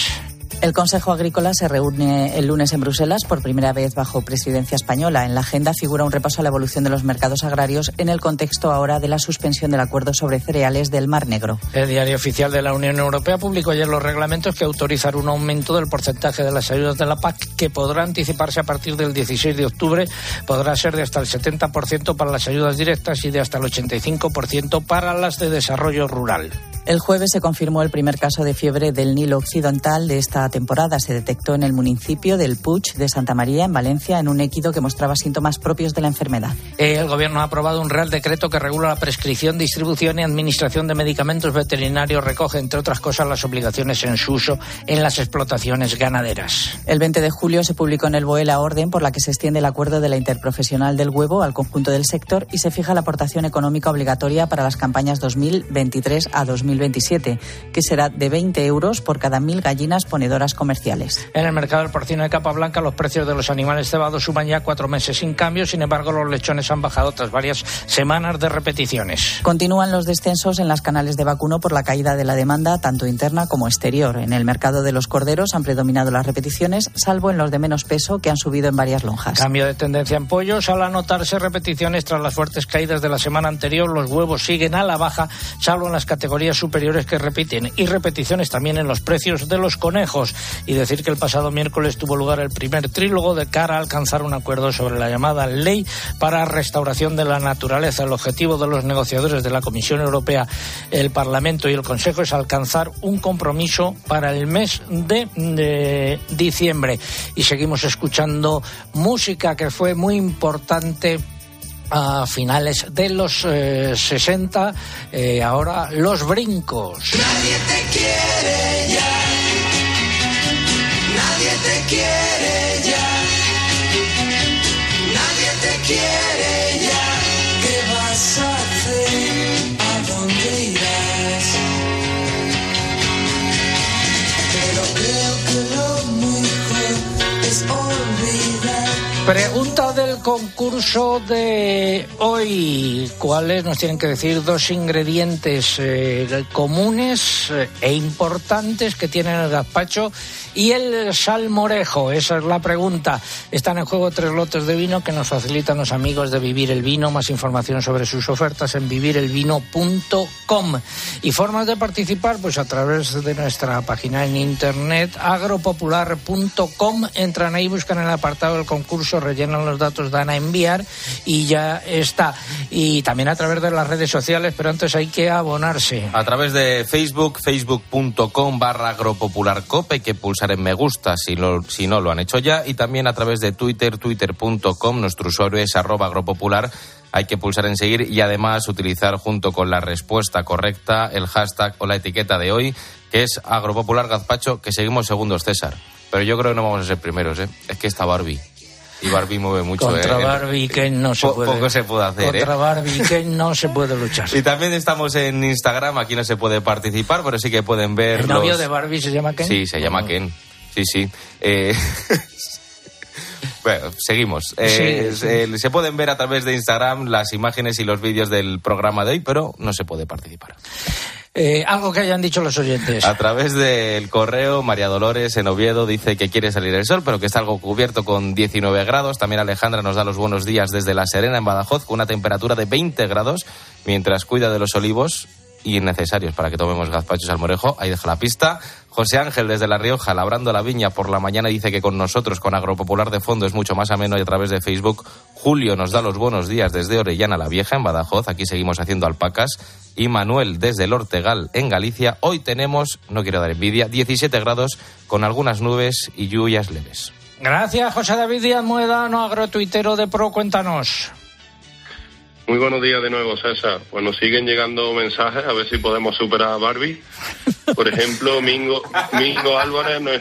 Speaker 3: El Consejo Agrícola se reúne el lunes en Bruselas por primera vez bajo presidencia española. En la agenda figura un repaso a la evolución de los mercados agrarios en el contexto ahora de la suspensión del acuerdo sobre cereales del Mar Negro.
Speaker 1: El diario oficial de la Unión Europea publicó ayer los reglamentos que autorizan un aumento del porcentaje de las ayudas de la PAC que podrá anticiparse a partir del 16 de octubre. Podrá ser de hasta el 70% para las ayudas directas y de hasta el 85% para las de desarrollo rural.
Speaker 3: El jueves se confirmó el primer caso de fiebre del Nilo Occidental de esta temporada. Se detectó en el municipio del Puig de Santa María, en Valencia, en un équido que mostraba síntomas propios de la enfermedad.
Speaker 1: El Gobierno ha aprobado un Real Decreto que regula la prescripción, distribución y administración de medicamentos veterinarios. Recoge, entre otras cosas, las obligaciones en su uso en las explotaciones ganaderas.
Speaker 3: El 20 de julio se publicó en el BOE la orden por la que se extiende el acuerdo de la interprofesional del huevo al conjunto del sector y se fija la aportación económica obligatoria para las campañas 2023 a 2027, que será de 20 euros por cada mil gallinas ponedoras comerciales.
Speaker 1: En el mercado del porcino de capa blanca, los precios de los animales cebados suman ya cuatro meses sin cambio. Sin embargo, los lechones han bajado tras varias semanas de repeticiones.
Speaker 3: Continúan los descensos en las canales de vacuno por la caída de la demanda, tanto interna como exterior. En el mercado de los corderos han predominado las repeticiones, salvo en los de menos peso, que han subido en varias lonjas.
Speaker 1: Cambio de tendencia en pollos. Al anotarse repeticiones tras las fuertes caídas de la semana anterior, los huevos siguen a la baja, salvo en las categorías superiores que repiten. Y repeticiones también en los precios de los conejos. Y decir que el pasado miércoles tuvo lugar el primer trílogo de cara a alcanzar un acuerdo sobre la llamada ley para restauración de la naturaleza. El objetivo de los negociadores de la Comisión Europea, el Parlamento y el Consejo es alcanzar un compromiso para el mes de, de diciembre. Y seguimos escuchando música que fue muy importante a finales de los eh, 60, eh, ahora los brincos.
Speaker 2: Nadie te quiere ya. Nadie te quiere ya. Nadie te quiere ya. ¿Qué vas a hacer? ¿A dónde irás? Pero creo que lo mejor es olvidar.
Speaker 1: Pregunta concurso de hoy. ¿Cuáles nos tienen que decir dos ingredientes eh, comunes eh, e importantes que tienen el gazpacho y el salmorejo? Esa es la pregunta. Están en juego tres lotes de vino que nos facilitan los amigos de Vivir el Vino. Más información sobre sus ofertas en vivirelvino.com. Y formas de participar, pues a través de nuestra página en internet agropopular.com. Entran ahí, buscan el apartado del concurso, rellenan los datos, dan a enviar y ya está. Y también a través de las redes sociales, pero antes hay que abonarse.
Speaker 4: A través de Facebook, facebook.com barra agropopularcope, hay que en me gusta si, lo, si no lo han hecho ya. Y también a través de Twitter, twitter.com, nuestro usuario es arroba agropopular. Hay que pulsar en seguir y además utilizar junto con la respuesta correcta el hashtag o la etiqueta de hoy, que es agropopular gazpacho, que seguimos segundos, César. Pero yo creo que no vamos a ser primeros, ¿eh? Es que está Barbie. Y Barbie mueve mucho,
Speaker 1: Contra
Speaker 4: ¿eh?
Speaker 1: Barbie que no se
Speaker 4: Po-
Speaker 1: puede.
Speaker 4: Poco se puede hacer,
Speaker 1: Contra
Speaker 4: ¿eh?
Speaker 1: Barbie que no se puede luchar.
Speaker 4: Y también estamos en Instagram, aquí no se puede participar, pero sí que pueden ver
Speaker 1: ¿El novio
Speaker 4: los-
Speaker 1: de Barbie se llama Ken?
Speaker 4: Sí, se llama Ken. Sí, sí. Eh, Bueno, seguimos. Eh,
Speaker 1: Sí, sí.
Speaker 4: eh, se pueden ver a través de Instagram las imágenes y los vídeos del programa de hoy, pero no se puede participar.
Speaker 1: Eh, algo que hayan dicho los oyentes.
Speaker 4: A través del correo, María Dolores en Oviedo dice que quiere salir el sol, pero que está algo cubierto con 19 grados. También Alejandra nos da los buenos días desde La Serena, en Badajoz, con una temperatura de 20 grados, mientras cuida de los olivos innecesarios para que tomemos gazpacho y salmorejo. Ahí deja la pista. José Ángel desde La Rioja, labrando la viña por la mañana, dice que con nosotros, con Agropopular de fondo, es mucho más ameno y a través de Facebook. Julio nos da los buenos días desde Orellana la Vieja, en Badajoz. Aquí seguimos haciendo alpacas. Y Manuel desde el Ortegal, en Galicia. Hoy tenemos, no quiero dar envidia, 17 grados con algunas nubes y lluvias leves.
Speaker 1: Gracias, José David Díaz Muedano, agrotuitero de Pro. Cuéntanos.
Speaker 25: Muy buenos días de nuevo, César. Pues nos siguen llegando mensajes a ver si podemos superar a Barbie. Por ejemplo, Mingo, Mingo Álvarez nos,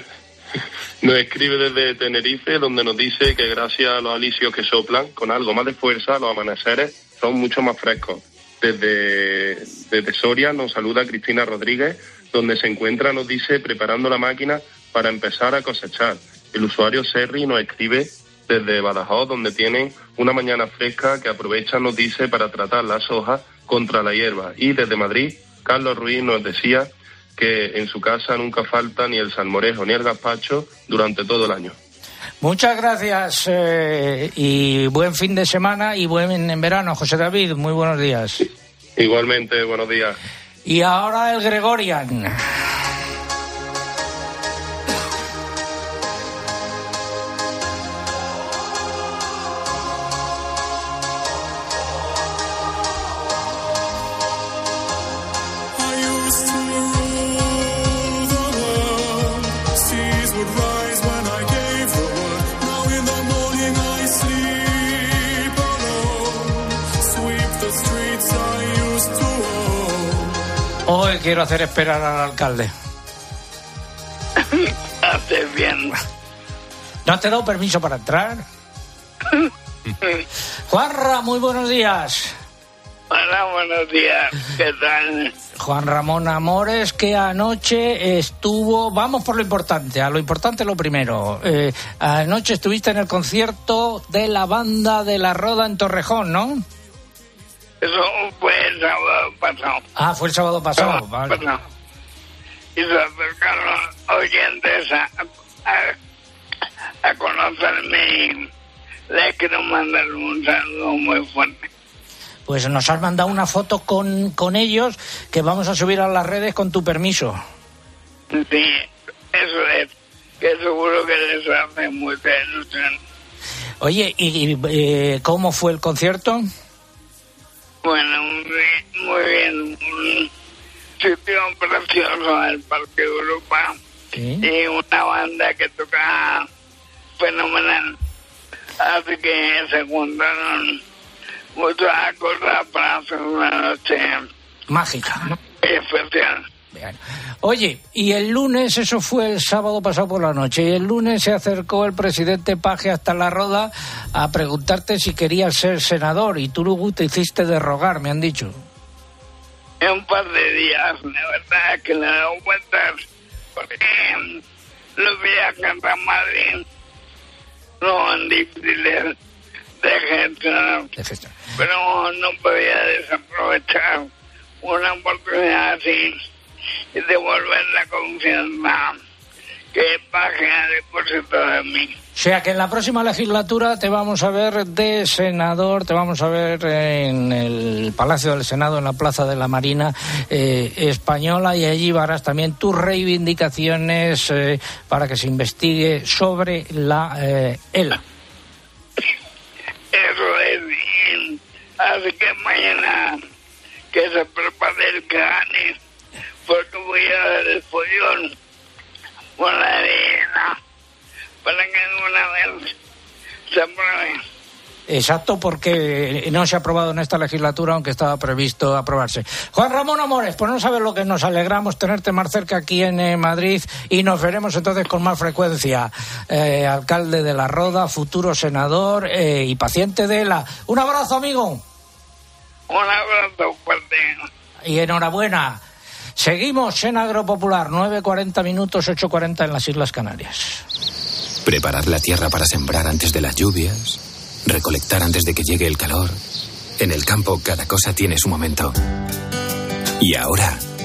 Speaker 25: nos escribe desde Tenerife, donde nos dice que gracias a los alisios que soplan, con algo más de fuerza, los amaneceres son mucho más frescos. Desde, desde Soria nos saluda Cristina Rodríguez, donde se encuentra, nos dice, preparando la máquina para empezar a cosechar. El usuario Serri nos escribe desde Badajoz, donde tienen una mañana fresca que aprovechan, nos dice, para tratar las hojas contra la hierba. Y desde Madrid, Carlos Ruiz nos decía que en su casa nunca falta ni el salmorejo ni el gazpacho durante todo el año.
Speaker 1: Muchas gracias eh, y buen fin de semana y buen en verano, José David. Muy buenos días.
Speaker 25: Igualmente, buenos días.
Speaker 1: Y ahora el Gregorian. Quiero hacer esperar al alcalde.
Speaker 26: Haces bien.
Speaker 1: ¿No te he dado permiso para entrar? Juanra, muy buenos días.
Speaker 26: Hola, buenos días. ¿Qué tal?
Speaker 1: Juan Ramón Amores, que anoche estuvo, vamos por lo importante, a lo importante lo primero. Eh, anoche estuviste en el concierto de la banda de la Roda en Torrejón, ¿no?
Speaker 26: Eso fue el sábado pasado.
Speaker 1: Ah, fue el sábado pasado, vale.
Speaker 26: Pasado. Y se acercaron oyentes a, a, a conocerme. Les quiero mandar un saludo muy fuerte.
Speaker 1: Pues nos has mandado una foto con, con ellos que vamos a subir a las redes con tu permiso.
Speaker 26: Sí, eso es. Que seguro que les hace mucha ilusión.
Speaker 1: Oye, ¿y, y, eh, cómo fue el concierto?
Speaker 26: Bueno, muy bien, muy bien. Un sitio precioso, el Parque Europa. Y una banda que toca fenomenal. Así que se juntaron muchas cosas para hacer una noche
Speaker 1: Mágica.
Speaker 26: especial.
Speaker 1: Oye, y el lunes, eso fue el sábado pasado por la noche, y el lunes se acercó el presidente Paje hasta la roda a preguntarte si querías ser senador, y tú luego te hiciste de rogar, me han dicho.
Speaker 26: En un par de días, la verdad que le he dado vueltas, porque los viajes a Madrid son difíciles de gestionar. Pero no podía desaprovechar una oportunidad así devolver la confianza que Paje ha depositado en mí.
Speaker 1: O sea que en la próxima legislatura te vamos a ver de senador, te vamos a ver en el Palacio del Senado, en la Plaza de la Marina eh, Española, y allí harás también tus reivindicaciones eh, para que se investigue sobre la eh, ELA.
Speaker 26: Eso es. Así que mañana que se prepare el gane, porque voy a dar el follón con la arena para que una vez se apruebe.
Speaker 1: Exacto, porque no se ha aprobado en esta legislatura, aunque estaba previsto aprobarse. Juan Ramón Amores, pues no sabes lo que nos alegramos tenerte más cerca aquí en eh, Madrid y nos veremos entonces con más frecuencia. Eh, alcalde de la Roda, futuro senador eh, y paciente de la. Un abrazo, amigo.
Speaker 26: Un abrazo fuerte.
Speaker 1: Y enhorabuena. Seguimos en Agropopular, 9.40 minutos, 8.40 en las Islas Canarias.
Speaker 27: Preparar la tierra para sembrar antes de las lluvias, recolectar antes de que llegue el calor. En el campo cada cosa tiene su momento. Y ahora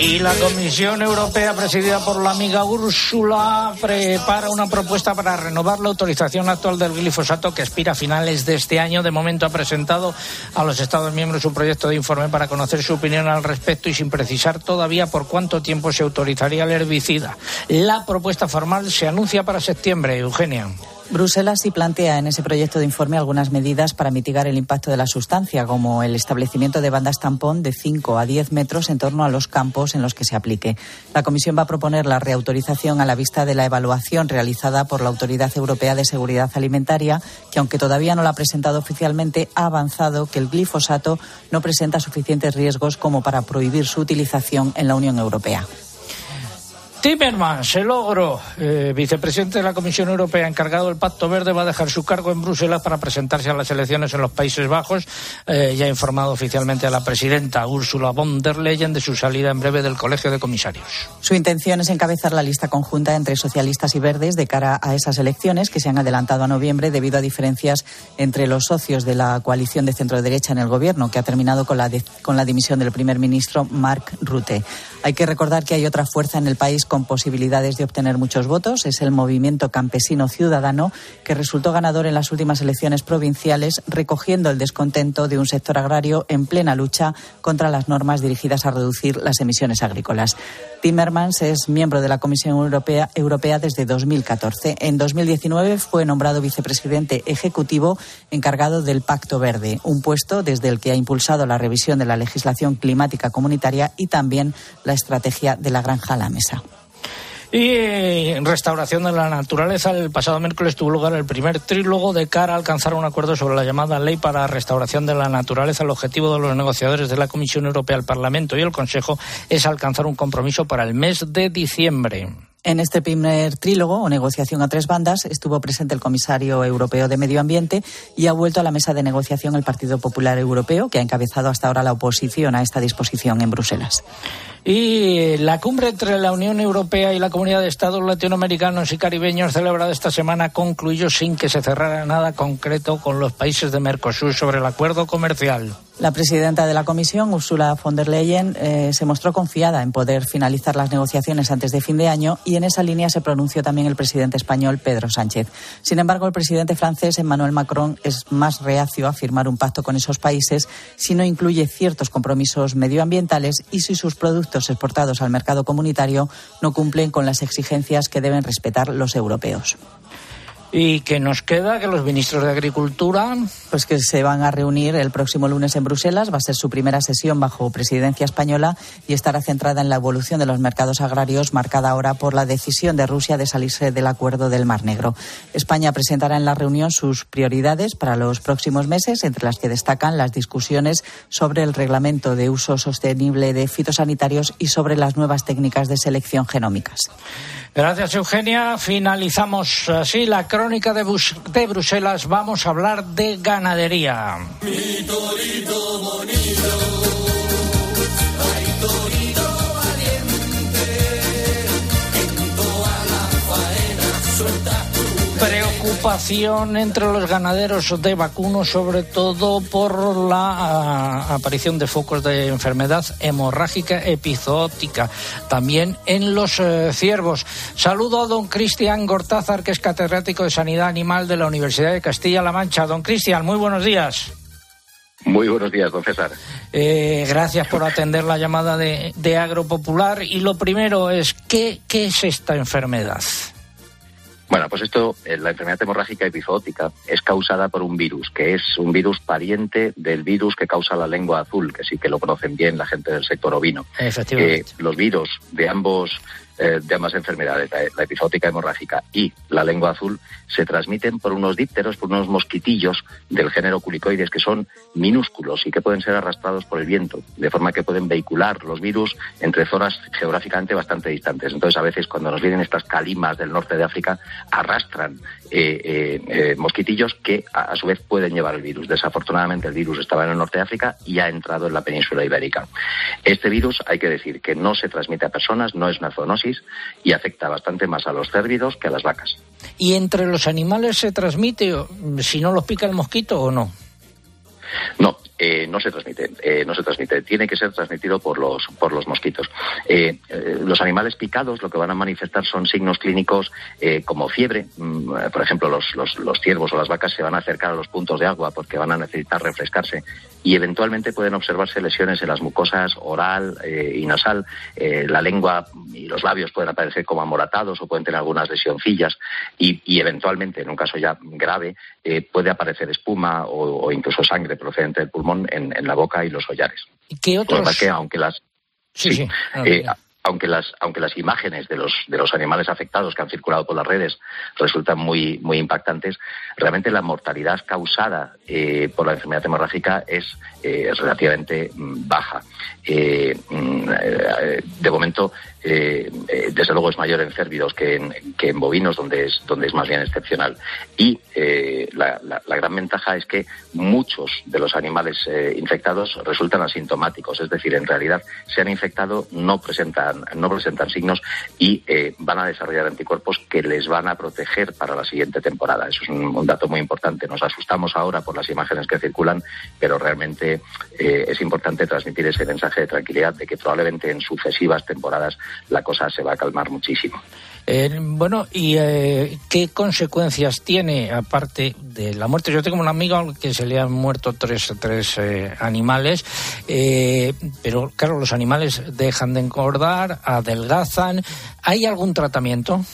Speaker 1: Y la Comisión Europea, presidida por la amiga Úrsula, prepara una propuesta para renovar la autorización actual del glifosato que expira a finales de este año. De momento ha presentado a los Estados miembros un proyecto de informe para conocer su opinión al respecto y sin precisar todavía por cuánto tiempo se autorizaría el herbicida. La propuesta formal se anuncia para septiembre. Eugenia.
Speaker 3: Bruselas sí plantea en ese proyecto de informe algunas medidas para mitigar el impacto de la sustancia, como el establecimiento de bandas tampón de 5 a 10 metros en torno a los campos en los que se aplique. La Comisión va a proponer la reautorización a la vista de la evaluación realizada por la Autoridad Europea de Seguridad Alimentaria, que aunque todavía no la ha presentado oficialmente, ha avanzado que el glifosato no presenta suficientes riesgos como para prohibir su utilización en la Unión Europea.
Speaker 1: Timmermans, el logro, eh, vicepresidente de la Comisión Europea encargado del Pacto Verde, va a dejar su cargo en Bruselas para presentarse a las elecciones en los Países Bajos. Eh, ya ha informado oficialmente a la presidenta Ursula von der Leyen de su salida en breve del Colegio de Comisarios.
Speaker 3: Su intención es encabezar la lista conjunta entre socialistas y verdes de cara a esas elecciones que se han adelantado a noviembre debido a diferencias entre los socios de la coalición de centro-derecha en el gobierno, que ha terminado con la, de, con la dimisión del primer ministro Mark Rutte. Hay que recordar que hay otra fuerza en el país con posibilidades de obtener muchos votos. Es el Movimiento Campesino Ciudadano, que resultó ganador en las últimas elecciones provinciales, recogiendo el descontento de un sector agrario en plena lucha contra las normas dirigidas a reducir las emisiones agrícolas. Timmermans es miembro de la Comisión Europea, Europea desde 2014. En 2019 fue nombrado vicepresidente ejecutivo encargado del Pacto Verde, un puesto desde el que ha impulsado la revisión de la legislación climática comunitaria y también la estrategia de la granja a la mesa.
Speaker 1: Y en restauración de la naturaleza, el pasado miércoles tuvo lugar el primer trílogo de cara a alcanzar un acuerdo sobre la llamada Ley para Restauración de la Naturaleza. El objetivo de los negociadores de la Comisión Europea, el Parlamento y el Consejo es alcanzar un compromiso para el mes de diciembre.
Speaker 3: En este primer trílogo o negociación a tres bandas estuvo presente el comisario europeo de Medio Ambiente y ha vuelto a la mesa de negociación el Partido Popular Europeo, que ha encabezado hasta ahora la oposición a esta disposición en Bruselas.
Speaker 1: Y la cumbre entre la Unión Europea y la Comunidad de Estados Latinoamericanos y Caribeños celebrada esta semana concluyó sin que se cerrara nada concreto con los países de Mercosur sobre el acuerdo comercial.
Speaker 3: La presidenta de la Comisión, Ursula von der Leyen, eh, se mostró confiada en poder finalizar las negociaciones antes de fin de año y en esa línea se pronunció también el presidente español, Pedro Sánchez. Sin embargo, el presidente francés, Emmanuel Macron, es más reacio a firmar un pacto con esos países si no incluye ciertos compromisos medioambientales y si sus productos exportados al mercado comunitario no cumplen con las exigencias que deben respetar los europeos.
Speaker 1: ¿Y qué nos queda? Que los ministros de Agricultura.
Speaker 3: Pues que se van a reunir el próximo lunes en Bruselas. Va a ser su primera sesión bajo presidencia española y estará centrada en la evolución de los mercados agrarios, marcada ahora por la decisión de Rusia de salirse del acuerdo del Mar Negro. España presentará en la reunión sus prioridades para los próximos meses, entre las que destacan las discusiones sobre el reglamento de uso sostenible de fitosanitarios y sobre las nuevas técnicas de selección genómicas.
Speaker 1: Gracias, Eugenia. Finalizamos así la crónica de, de Bruselas. Vamos a hablar de ganadería.
Speaker 2: Mi torito bonito, ay torito
Speaker 1: Preocupación entre los ganaderos de vacuno, sobre todo por la ah, aparición de focos de enfermedad hemorrágica epizootica, también en los eh, ciervos. Saludo a don Cristian Gortázar, que es catedrático de Sanidad Animal de la Universidad de Castilla-La Mancha. Don Cristian, muy buenos días.
Speaker 28: Muy buenos días, don César.
Speaker 1: Eh, gracias por atender la llamada de, de Agropopular. Y lo primero es, ¿qué, qué es esta enfermedad?
Speaker 28: Bueno, pues esto, eh, la enfermedad hemorrágica epizootica, es causada por un virus, que es un virus pariente del virus que causa la lengua azul, que sí que lo conocen bien la gente del sector ovino.
Speaker 1: Efectivamente.
Speaker 28: Eh, los virus de ambos eh, de ambas enfermedades, la, la epizootica hemorrágica y la lengua azul, se transmiten por unos dípteros, por unos mosquitillos del género culicoides que son minúsculos y que pueden ser arrastrados por el viento, de forma que pueden vehicular los virus entre zonas geográficamente bastante distantes. Entonces, a veces cuando nos vienen estas calimas del norte de África, arrastran eh, eh, mosquitillos que a, a su vez pueden llevar el virus. Desafortunadamente, el virus estaba en el norte de África y ha entrado en la península ibérica. Este virus, hay que decir que no se transmite a personas, no es una zoonosis y afecta bastante más a los cérvidos que a las vacas.
Speaker 1: ¿Y entre los animales se transmite si no los pica el mosquito o no?
Speaker 28: No, eh, no se transmite, eh, no se transmite. Tiene que ser transmitido por los por los mosquitos. Eh, los animales picados lo que van a manifestar son signos clínicos como fiebre. Mm, por ejemplo, los, los, ciervos o las vacas se van a acercar a los puntos de agua porque van a necesitar refrescarse y eventualmente pueden observarse lesiones en las mucosas oral y nasal. La lengua y los labios pueden aparecer como amoratados o pueden tener algunas lesioncillas y, eventualmente, en un caso ya grave, puede aparecer espuma o, o incluso sangre procedente del pulmón en, en la boca y los hollares.
Speaker 1: ¿Y qué otros?
Speaker 28: que aunque las
Speaker 1: Sí, sí. Ah,
Speaker 28: eh, aunque las aunque las imágenes de los de los animales afectados que han circulado por las redes resultan muy muy impactantes realmente la mortalidad causada eh, por la enfermedad hemorrágica es eh, relativamente mm, baja Eh, mm, eh, de momento eh, eh, desde luego es mayor en cérvidos que en, que en bovinos donde es donde es más bien excepcional. Y eh, la, gran ventaja es que muchos de los animales infectados resultan asintomáticos. Es decir en realidad se han infectado no presentan no presentan signos y van a desarrollar anticuerpos que les van a proteger para la siguiente temporada. Eso es un, dato muy importante. Nos asustamos ahora por las imágenes que circulan pero realmente es importante transmitir ese mensaje de tranquilidad de que probablemente en sucesivas temporadas la cosa se va a calmar muchísimo.
Speaker 1: Eh, bueno, ¿y eh, qué consecuencias tiene, aparte de la muerte? Yo tengo un amigo que se le han muerto tres, tres eh, animales, eh, pero claro, los animales dejan de engordar, adelgazan. ¿Hay algún tratamiento?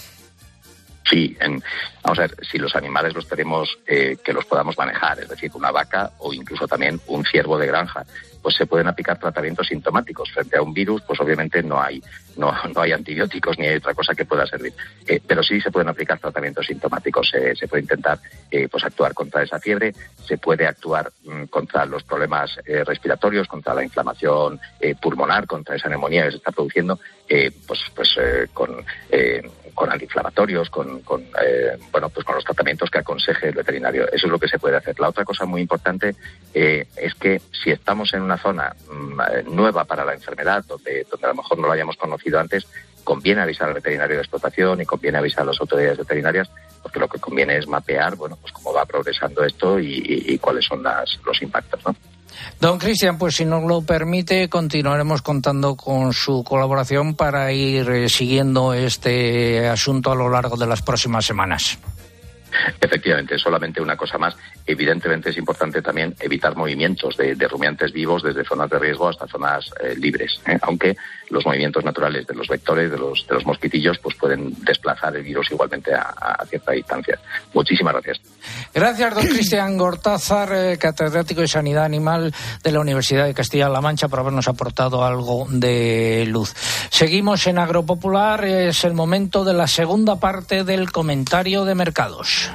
Speaker 28: Sí, en- vamos a ver, si los animales los tenemos eh, que los podamos manejar, es decir, una vaca o incluso también un ciervo de granja, pues se pueden aplicar tratamientos sintomáticos. Frente a un virus, pues obviamente no hay, no, no hay antibióticos ni hay otra cosa que pueda servir. Eh, pero sí se pueden aplicar tratamientos sintomáticos. Se- se puede intentar eh, pues actuar contra esa fiebre, se puede actuar mm, contra los problemas eh, respiratorios, contra la inflamación eh, pulmonar, contra esa neumonía que se está produciendo, eh, pues, pues eh, con eh, con antiinflamatorios, con, con, eh, bueno, pues con los tratamientos que aconseje el veterinario. Eso es lo que se puede hacer. La otra cosa muy importante eh, es que si estamos en una zona mm, eh, nueva para la enfermedad, donde, donde a lo mejor no lo hayamos conocido antes, conviene avisar al veterinario de explotación y conviene avisar a las autoridades veterinarias, porque lo que conviene es mapear, bueno, pues cómo va progresando esto y, y- cuáles son las, los impactos, ¿no?
Speaker 1: Don Cristian, pues si nos lo permite, continuaremos contando con su colaboración para ir eh, siguiendo este asunto a lo largo de las próximas semanas.
Speaker 28: Efectivamente, solamente una cosa más. Evidentemente es importante también evitar movimientos de, rumiantes vivos desde zonas de riesgo hasta zonas eh, libres, ¿eh? aunque los movimientos naturales de los vectores, de los, de los mosquitillos, pues pueden desplazar el virus igualmente a, cierta distancia. Muchísimas gracias.
Speaker 1: Gracias, don Cristian Gortázar, eh, catedrático de Sanidad Animal de la Universidad de Castilla-La Mancha, por habernos aportado algo de luz. Seguimos en Agropopular. Es el momento de la segunda parte del comentario de mercados.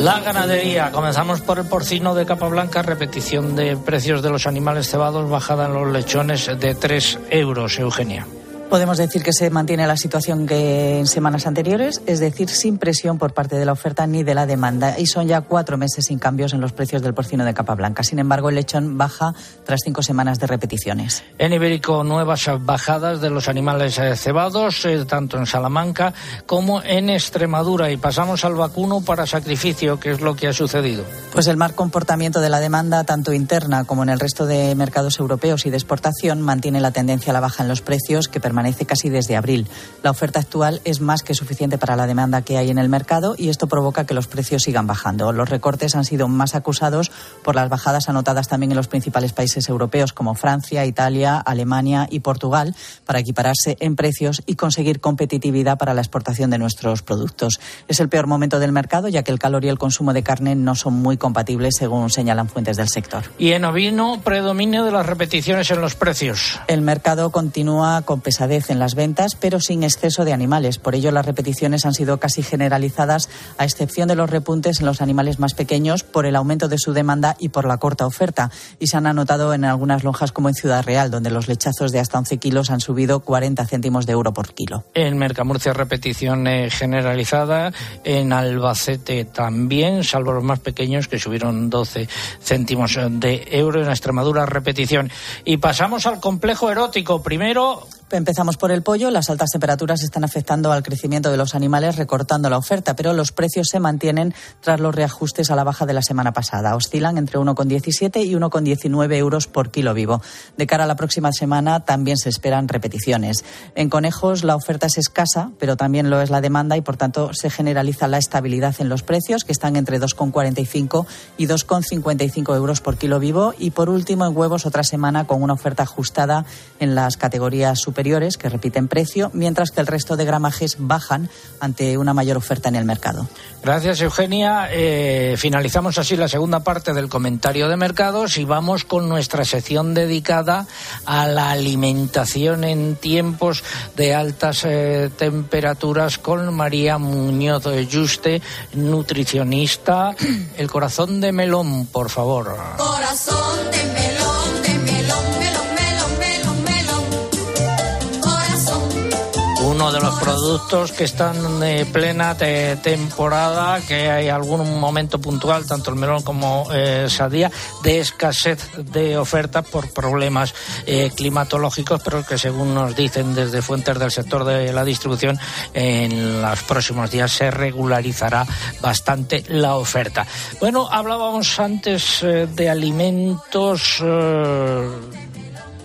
Speaker 1: La ganadería. Comenzamos por el porcino de capa blanca, repetición de precios de los animales cebados, bajada en los lechones de 3 euros, Eugenia.
Speaker 3: Podemos decir que se mantiene la situación que en semanas anteriores, es decir, sin presión por parte de la oferta ni de la demanda. Y son ya cuatro meses sin cambios en los precios del porcino de capa blanca. Sin embargo, el lechón baja tras cinco semanas de repeticiones.
Speaker 1: En Ibérico, nuevas bajadas de los animales eh, cebados, eh, tanto en Salamanca como en Extremadura. Y pasamos al vacuno para sacrificio, que es lo que ha sucedido.
Speaker 3: Pues el mal comportamiento de la demanda, tanto interna como en el resto de mercados europeos y de exportación, mantiene la tendencia a la baja en los precios que permanecen permanece casi desde abril. La oferta actual es más que suficiente para la demanda que hay en el mercado y esto provoca que los precios sigan bajando. Los recortes han sido más acusados por las bajadas anotadas también en los principales países europeos como Francia, Italia, Alemania y Portugal para equipararse en precios y conseguir competitividad para la exportación de nuestros productos. Es el peor momento del mercado ya que el calor y el consumo de carne no son muy compatibles según señalan fuentes del sector.
Speaker 1: Y en ovino, predominio de las repeticiones en los precios.
Speaker 3: El mercado continúa con pesadilla en las ventas, pero sin exceso de animales. Por ello, las repeticiones han sido casi generalizadas, a excepción de los repuntes en los animales más pequeños, por el aumento de su demanda y por la corta oferta. Y se han anotado en algunas lonjas como en Ciudad Real, donde los lechazos de hasta 11 kilos han subido 40 céntimos de euro por kilo.
Speaker 1: En Mercamurcia, repetición eh, generalizada. En Albacete también, salvo los más pequeños, que subieron 12 céntimos de euro. En Extremadura, repetición. Y pasamos al complejo erótico. Primero,
Speaker 3: Empezamos por el pollo. Las altas temperaturas están afectando al crecimiento de los animales, recortando la oferta, pero los precios se mantienen tras los reajustes a la baja de la semana pasada. Oscilan entre 1,17 y 1,19 euros por kilo vivo. De cara a la próxima semana también se esperan repeticiones. En conejos la oferta es escasa, pero también lo es la demanda y por tanto se generaliza la estabilidad en los precios, que están entre 2,45 y 2,55 euros por kilo vivo. Y por último, en huevos otra semana con una oferta ajustada en las categorías superiores que repiten precio, mientras que el resto de gramajes bajan ante una mayor oferta en el mercado.
Speaker 1: Gracias, Eugenia. Eh, finalizamos así la segunda parte del comentario de mercados y vamos con nuestra sección dedicada a la alimentación en tiempos de altas eh, temperaturas con María Muñoz Juste, nutricionista. El corazón de melón, por favor.
Speaker 2: Corazón de melón, de
Speaker 1: los productos que están de plena temporada, que hay algún momento puntual, tanto el melón como eh, sadía, de escasez de oferta por problemas eh, climatológicos, pero que según nos dicen desde fuentes del sector de la distribución, en los próximos días se regularizará bastante la oferta. Bueno, hablábamos antes eh, de alimentos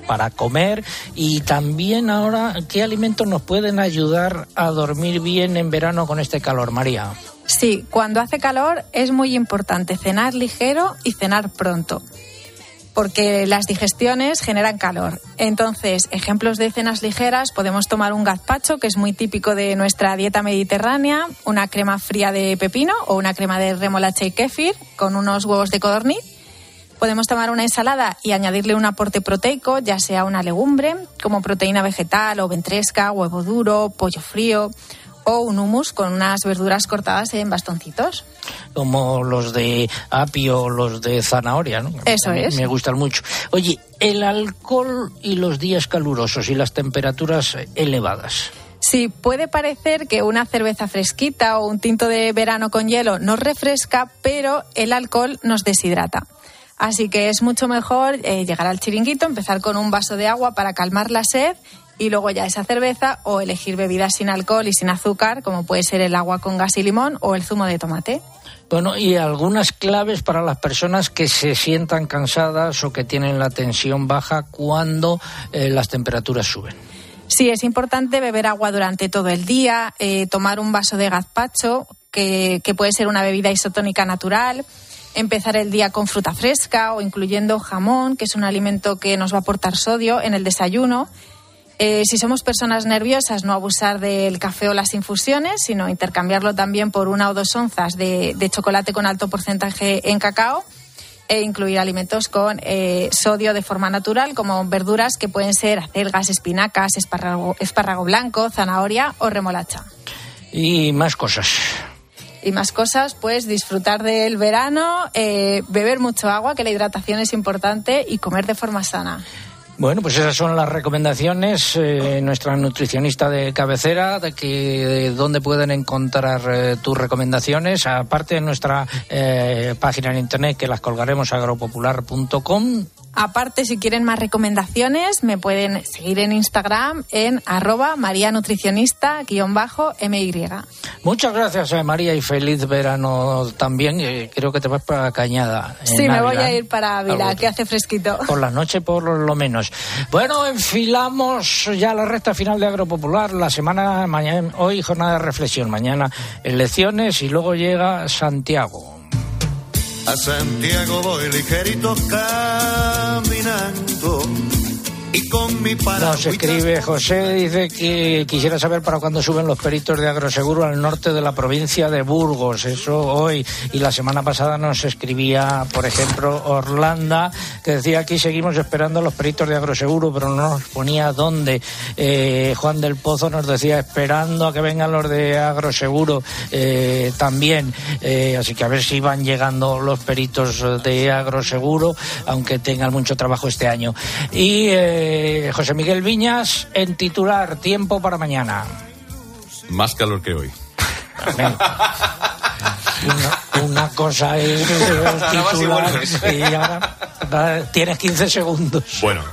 Speaker 1: para comer y también ahora qué alimentos nos pueden ayudar a dormir bien en verano con este calor, María.
Speaker 9: Sí, cuando hace calor es muy importante cenar ligero y cenar pronto porque las digestiones generan calor. Entonces, ejemplos de cenas ligeras, podemos tomar un gazpacho, que es muy típico de nuestra dieta mediterránea, una crema fría de pepino o una crema de remolacha y kéfir con unos huevos de codorniz Podemos tomar una ensalada y añadirle un aporte proteico, ya sea una legumbre, como proteína vegetal o ventresca, huevo duro, pollo frío o un hummus con unas verduras cortadas en bastoncitos.
Speaker 1: Como los de apio o los de zanahoria, ¿no?
Speaker 9: Eso es.
Speaker 1: Me gustan mucho. Oye, el alcohol y los días calurosos y las temperaturas elevadas.
Speaker 9: Sí, puede parecer que una cerveza fresquita o un tinto de verano con hielo nos refresca, pero el alcohol nos deshidrata. Así que es mucho mejor eh, llegar al chiringuito, empezar con un vaso de agua para calmar la sed y luego ya esa cerveza o elegir bebidas sin alcohol y sin azúcar, como puede ser el agua con gas y limón o el zumo de tomate.
Speaker 1: Bueno, y algunas claves para las personas que se sientan cansadas o que tienen la tensión baja cuando eh, las temperaturas suben.
Speaker 9: Sí, es importante beber agua durante todo el día, eh, tomar un vaso de gazpacho, que, que puede ser una bebida isotónica natural, empezar el día con fruta fresca o incluyendo jamón, que es un alimento que nos va a aportar sodio en el desayuno. Eh, si somos personas nerviosas, no abusar del café o las infusiones, sino intercambiarlo también por una o dos onzas de, de chocolate con alto porcentaje en cacao e incluir alimentos con eh, sodio de forma natural, como verduras que pueden ser acelgas, espinacas, espárrago, espárrago blanco, zanahoria o remolacha.
Speaker 1: Y más cosas.
Speaker 9: Y más cosas, pues disfrutar del verano, eh, beber mucho agua, que la hidratación es importante, y comer de forma sana.
Speaker 1: Bueno, pues esas son las recomendaciones. Eh, nuestra nutricionista de cabecera, de que de dónde pueden encontrar eh, tus recomendaciones, aparte de nuestra eh, página en internet que las colgaremos agropopular.com.
Speaker 9: Aparte, si quieren más recomendaciones, me pueden seguir en Instagram en arroba marianutricionista-my.
Speaker 1: Muchas gracias, María, y feliz verano también. Creo que te vas para Cañada.
Speaker 9: Sí, me voy a ir para Ávila, que hace fresquito.
Speaker 1: Por la noche, por lo menos. Bueno, enfilamos ya la recta final de Agropopular. La semana, mañana, hoy jornada de reflexión, mañana elecciones y luego llega Santiago.
Speaker 29: A Santiago voy ligerito caminando
Speaker 1: Nos escribe José, dice que quisiera saber para cuándo suben los peritos de Agroseguro al norte de la provincia de Burgos. Eso hoy. Y la semana pasada nos escribía, por ejemplo, Orlanda, que decía aquí seguimos esperando a los peritos de Agroseguro, pero no nos ponía dónde. Eh, Juan del Pozo nos decía esperando a que vengan los de Agroseguro eh, también. Eh, así que a ver si van llegando los peritos de Agroseguro, aunque tengan mucho trabajo este año. Y José Miguel Viñas en titular, tiempo para mañana.
Speaker 30: Más calor que hoy.
Speaker 1: Una, una cosa es el titular y ahora va- tienes 15 segundos.
Speaker 30: Bueno,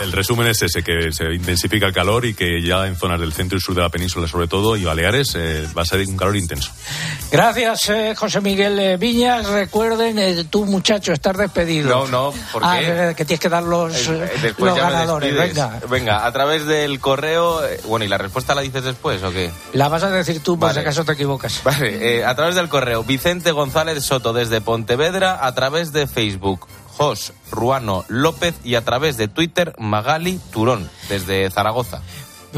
Speaker 30: el, el resumen es ese, que se intensifica el calor y que ya en zonas del centro y sur de la península sobre todo y Baleares eh, va a ser un calor intenso.
Speaker 1: Gracias, eh, José Miguel eh, Viñas. Recuerden, eh, tú muchacho, estar despedido.
Speaker 4: No, no, ¿por
Speaker 1: Ah, eh, que tienes que dar los,
Speaker 4: Eh,
Speaker 1: eh, los ganadores. Venga,
Speaker 4: Venga, a través del correo. eh, Bueno, ¿y la respuesta la dices después o qué?
Speaker 1: la vas a decir tú por si acaso te equivocas.
Speaker 4: Vale, eh, a través del correo Vicente González Soto desde Pontevedra, a través de Facebook Jos Ruano López y a través de Twitter Magali Turón desde Zaragoza.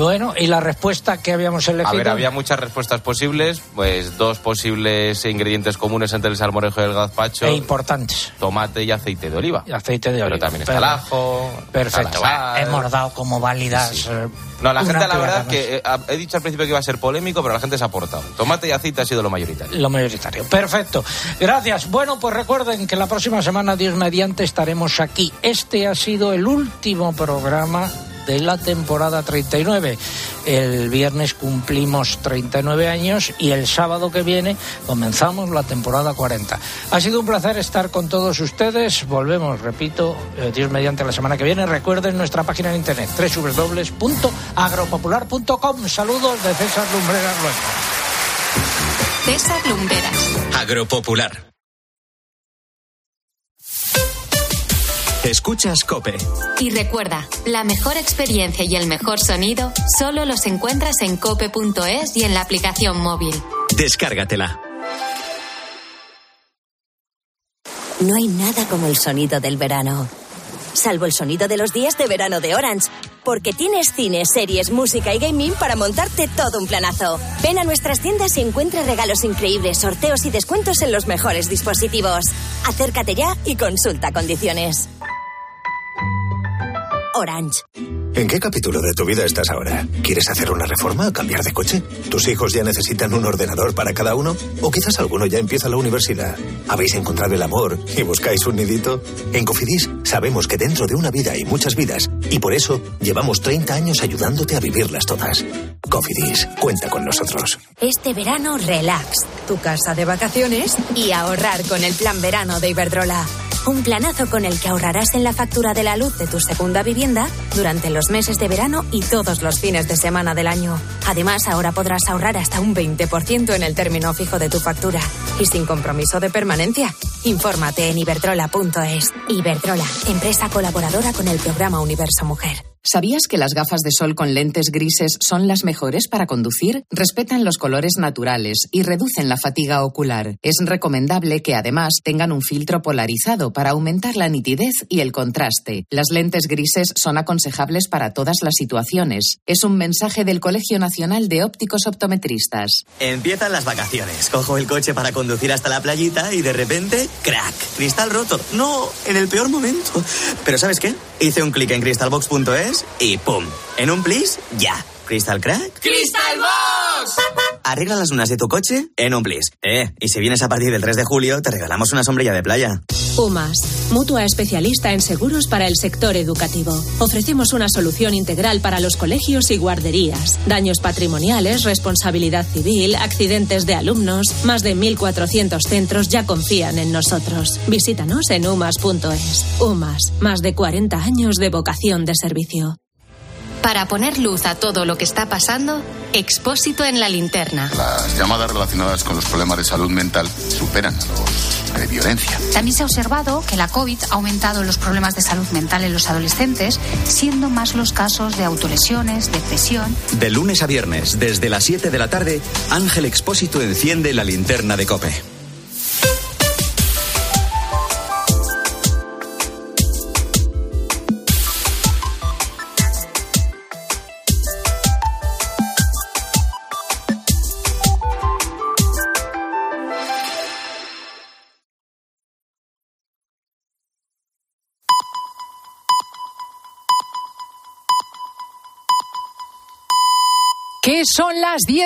Speaker 1: Bueno, y la respuesta que habíamos elegido.
Speaker 4: A ver, había muchas respuestas posibles, pues dos posibles ingredientes comunes entre el salmorejo y el gazpacho.
Speaker 1: E importantes.
Speaker 4: Tomate y aceite de oliva.
Speaker 1: Y aceite de
Speaker 4: Pero
Speaker 1: oliva.
Speaker 4: también está el ajo.
Speaker 1: Perfecto. Hemos dado como válidas. eh,
Speaker 4: No, la gente, la verdad, que eh, he dicho al principio que iba a ser polémico, pero la gente se ha aportado. Tomate y aceite ha sido lo mayoritario.
Speaker 1: Lo mayoritario. Perfecto. Gracias. Bueno, pues recuerden que la próxima semana, Dios mediante, estaremos aquí. Este ha sido el último programa de la temporada 39. El viernes cumplimos 39 años y el sábado que viene comenzamos la temporada 40. Ha sido un placer estar con todos ustedes. Volvemos, repito, eh, Dios mediante la semana que viene. Recuerden nuestra página en internet www.agropopular.com. Saludos de César Lumbreras Luengo.
Speaker 14: César Lumberas.
Speaker 24: Agropopular. Escuchas Cope.
Speaker 14: Y recuerda, la mejor experiencia y el mejor sonido solo los encuentras en cope.es y en la aplicación móvil.
Speaker 24: Descárgatela.
Speaker 16: No hay nada como el sonido del verano. Salvo el sonido de los días de verano de Orange. Porque tienes cine, series, música y gaming para montarte todo un planazo. Ven a nuestras tiendas y encuentra regalos increíbles, sorteos y descuentos en los mejores dispositivos. Acércate ya y consulta condiciones. Orange.
Speaker 31: ¿En qué capítulo de tu vida estás ahora? ¿Quieres hacer una reforma o cambiar de coche? ¿Tus hijos ya necesitan un ordenador para cada uno? ¿O quizás alguno ya empieza la universidad? ¿Habéis encontrado el amor y buscáis un nidito? En Cofidis sabemos que dentro de una vida hay muchas vidas y por eso llevamos 30 años ayudándote a vivirlas todas. Cofidis, cuenta con nosotros.
Speaker 32: Este verano, relax. Tu casa de vacaciones y ahorrar con el plan verano de Iberdrola. Un planazo con el que ahorrarás en la factura de la luz de tu segunda vivienda durante los meses de verano y todos los fines de semana del año. Además, ahora podrás ahorrar hasta un 20% en el término fijo de tu factura y sin compromiso de permanencia. Infórmate en iberdrola.es. Iberdrola, empresa colaboradora con el programa Universo Mujer.
Speaker 33: ¿Sabías que las gafas de sol con lentes grises son las mejores para conducir? Respetan los colores naturales y reducen la fatiga ocular. Es recomendable que además tengan un filtro polarizado para aumentar la nitidez y el contraste. Las lentes grises son aconsejables para todas las situaciones. Es un mensaje del Colegio Nacional de Ópticos Optometristas.
Speaker 31: Empiezan las vacaciones. Cojo el coche para conducir hasta la playita y de repente, crack, cristal roto. No, en el peor momento. Pero ¿sabes qué? Hice un clic en crystalbox.es y ¡pum! En un plis, ya. ¿Crystal Crack?
Speaker 34: ¡Crystal Box!
Speaker 31: Arregla las lunas de tu coche en un plis. Eh, y si vienes a partir del 3 de julio, te regalamos una sombrilla de playa.
Speaker 32: UMAS, mutua especialista en seguros para el sector educativo. Ofrecemos una solución integral para los colegios y guarderías. Daños patrimoniales, responsabilidad civil, accidentes de alumnos. Más de 1.400 centros ya confían en nosotros. Visítanos en umas.es. UMAS, más de 40 años de vocación de servicio.
Speaker 14: Para poner luz a todo lo que está pasando, Expósito en la linterna.
Speaker 35: Las llamadas relacionadas con los problemas de salud mental superan a los de violencia.
Speaker 36: También se ha observado que la COVID ha aumentado los problemas de salud mental en los adolescentes, siendo más los casos de autolesiones, depresión.
Speaker 13: De lunes a viernes, desde las 7 de la tarde, Ángel Expósito enciende la linterna de Cope.
Speaker 37: Son las 10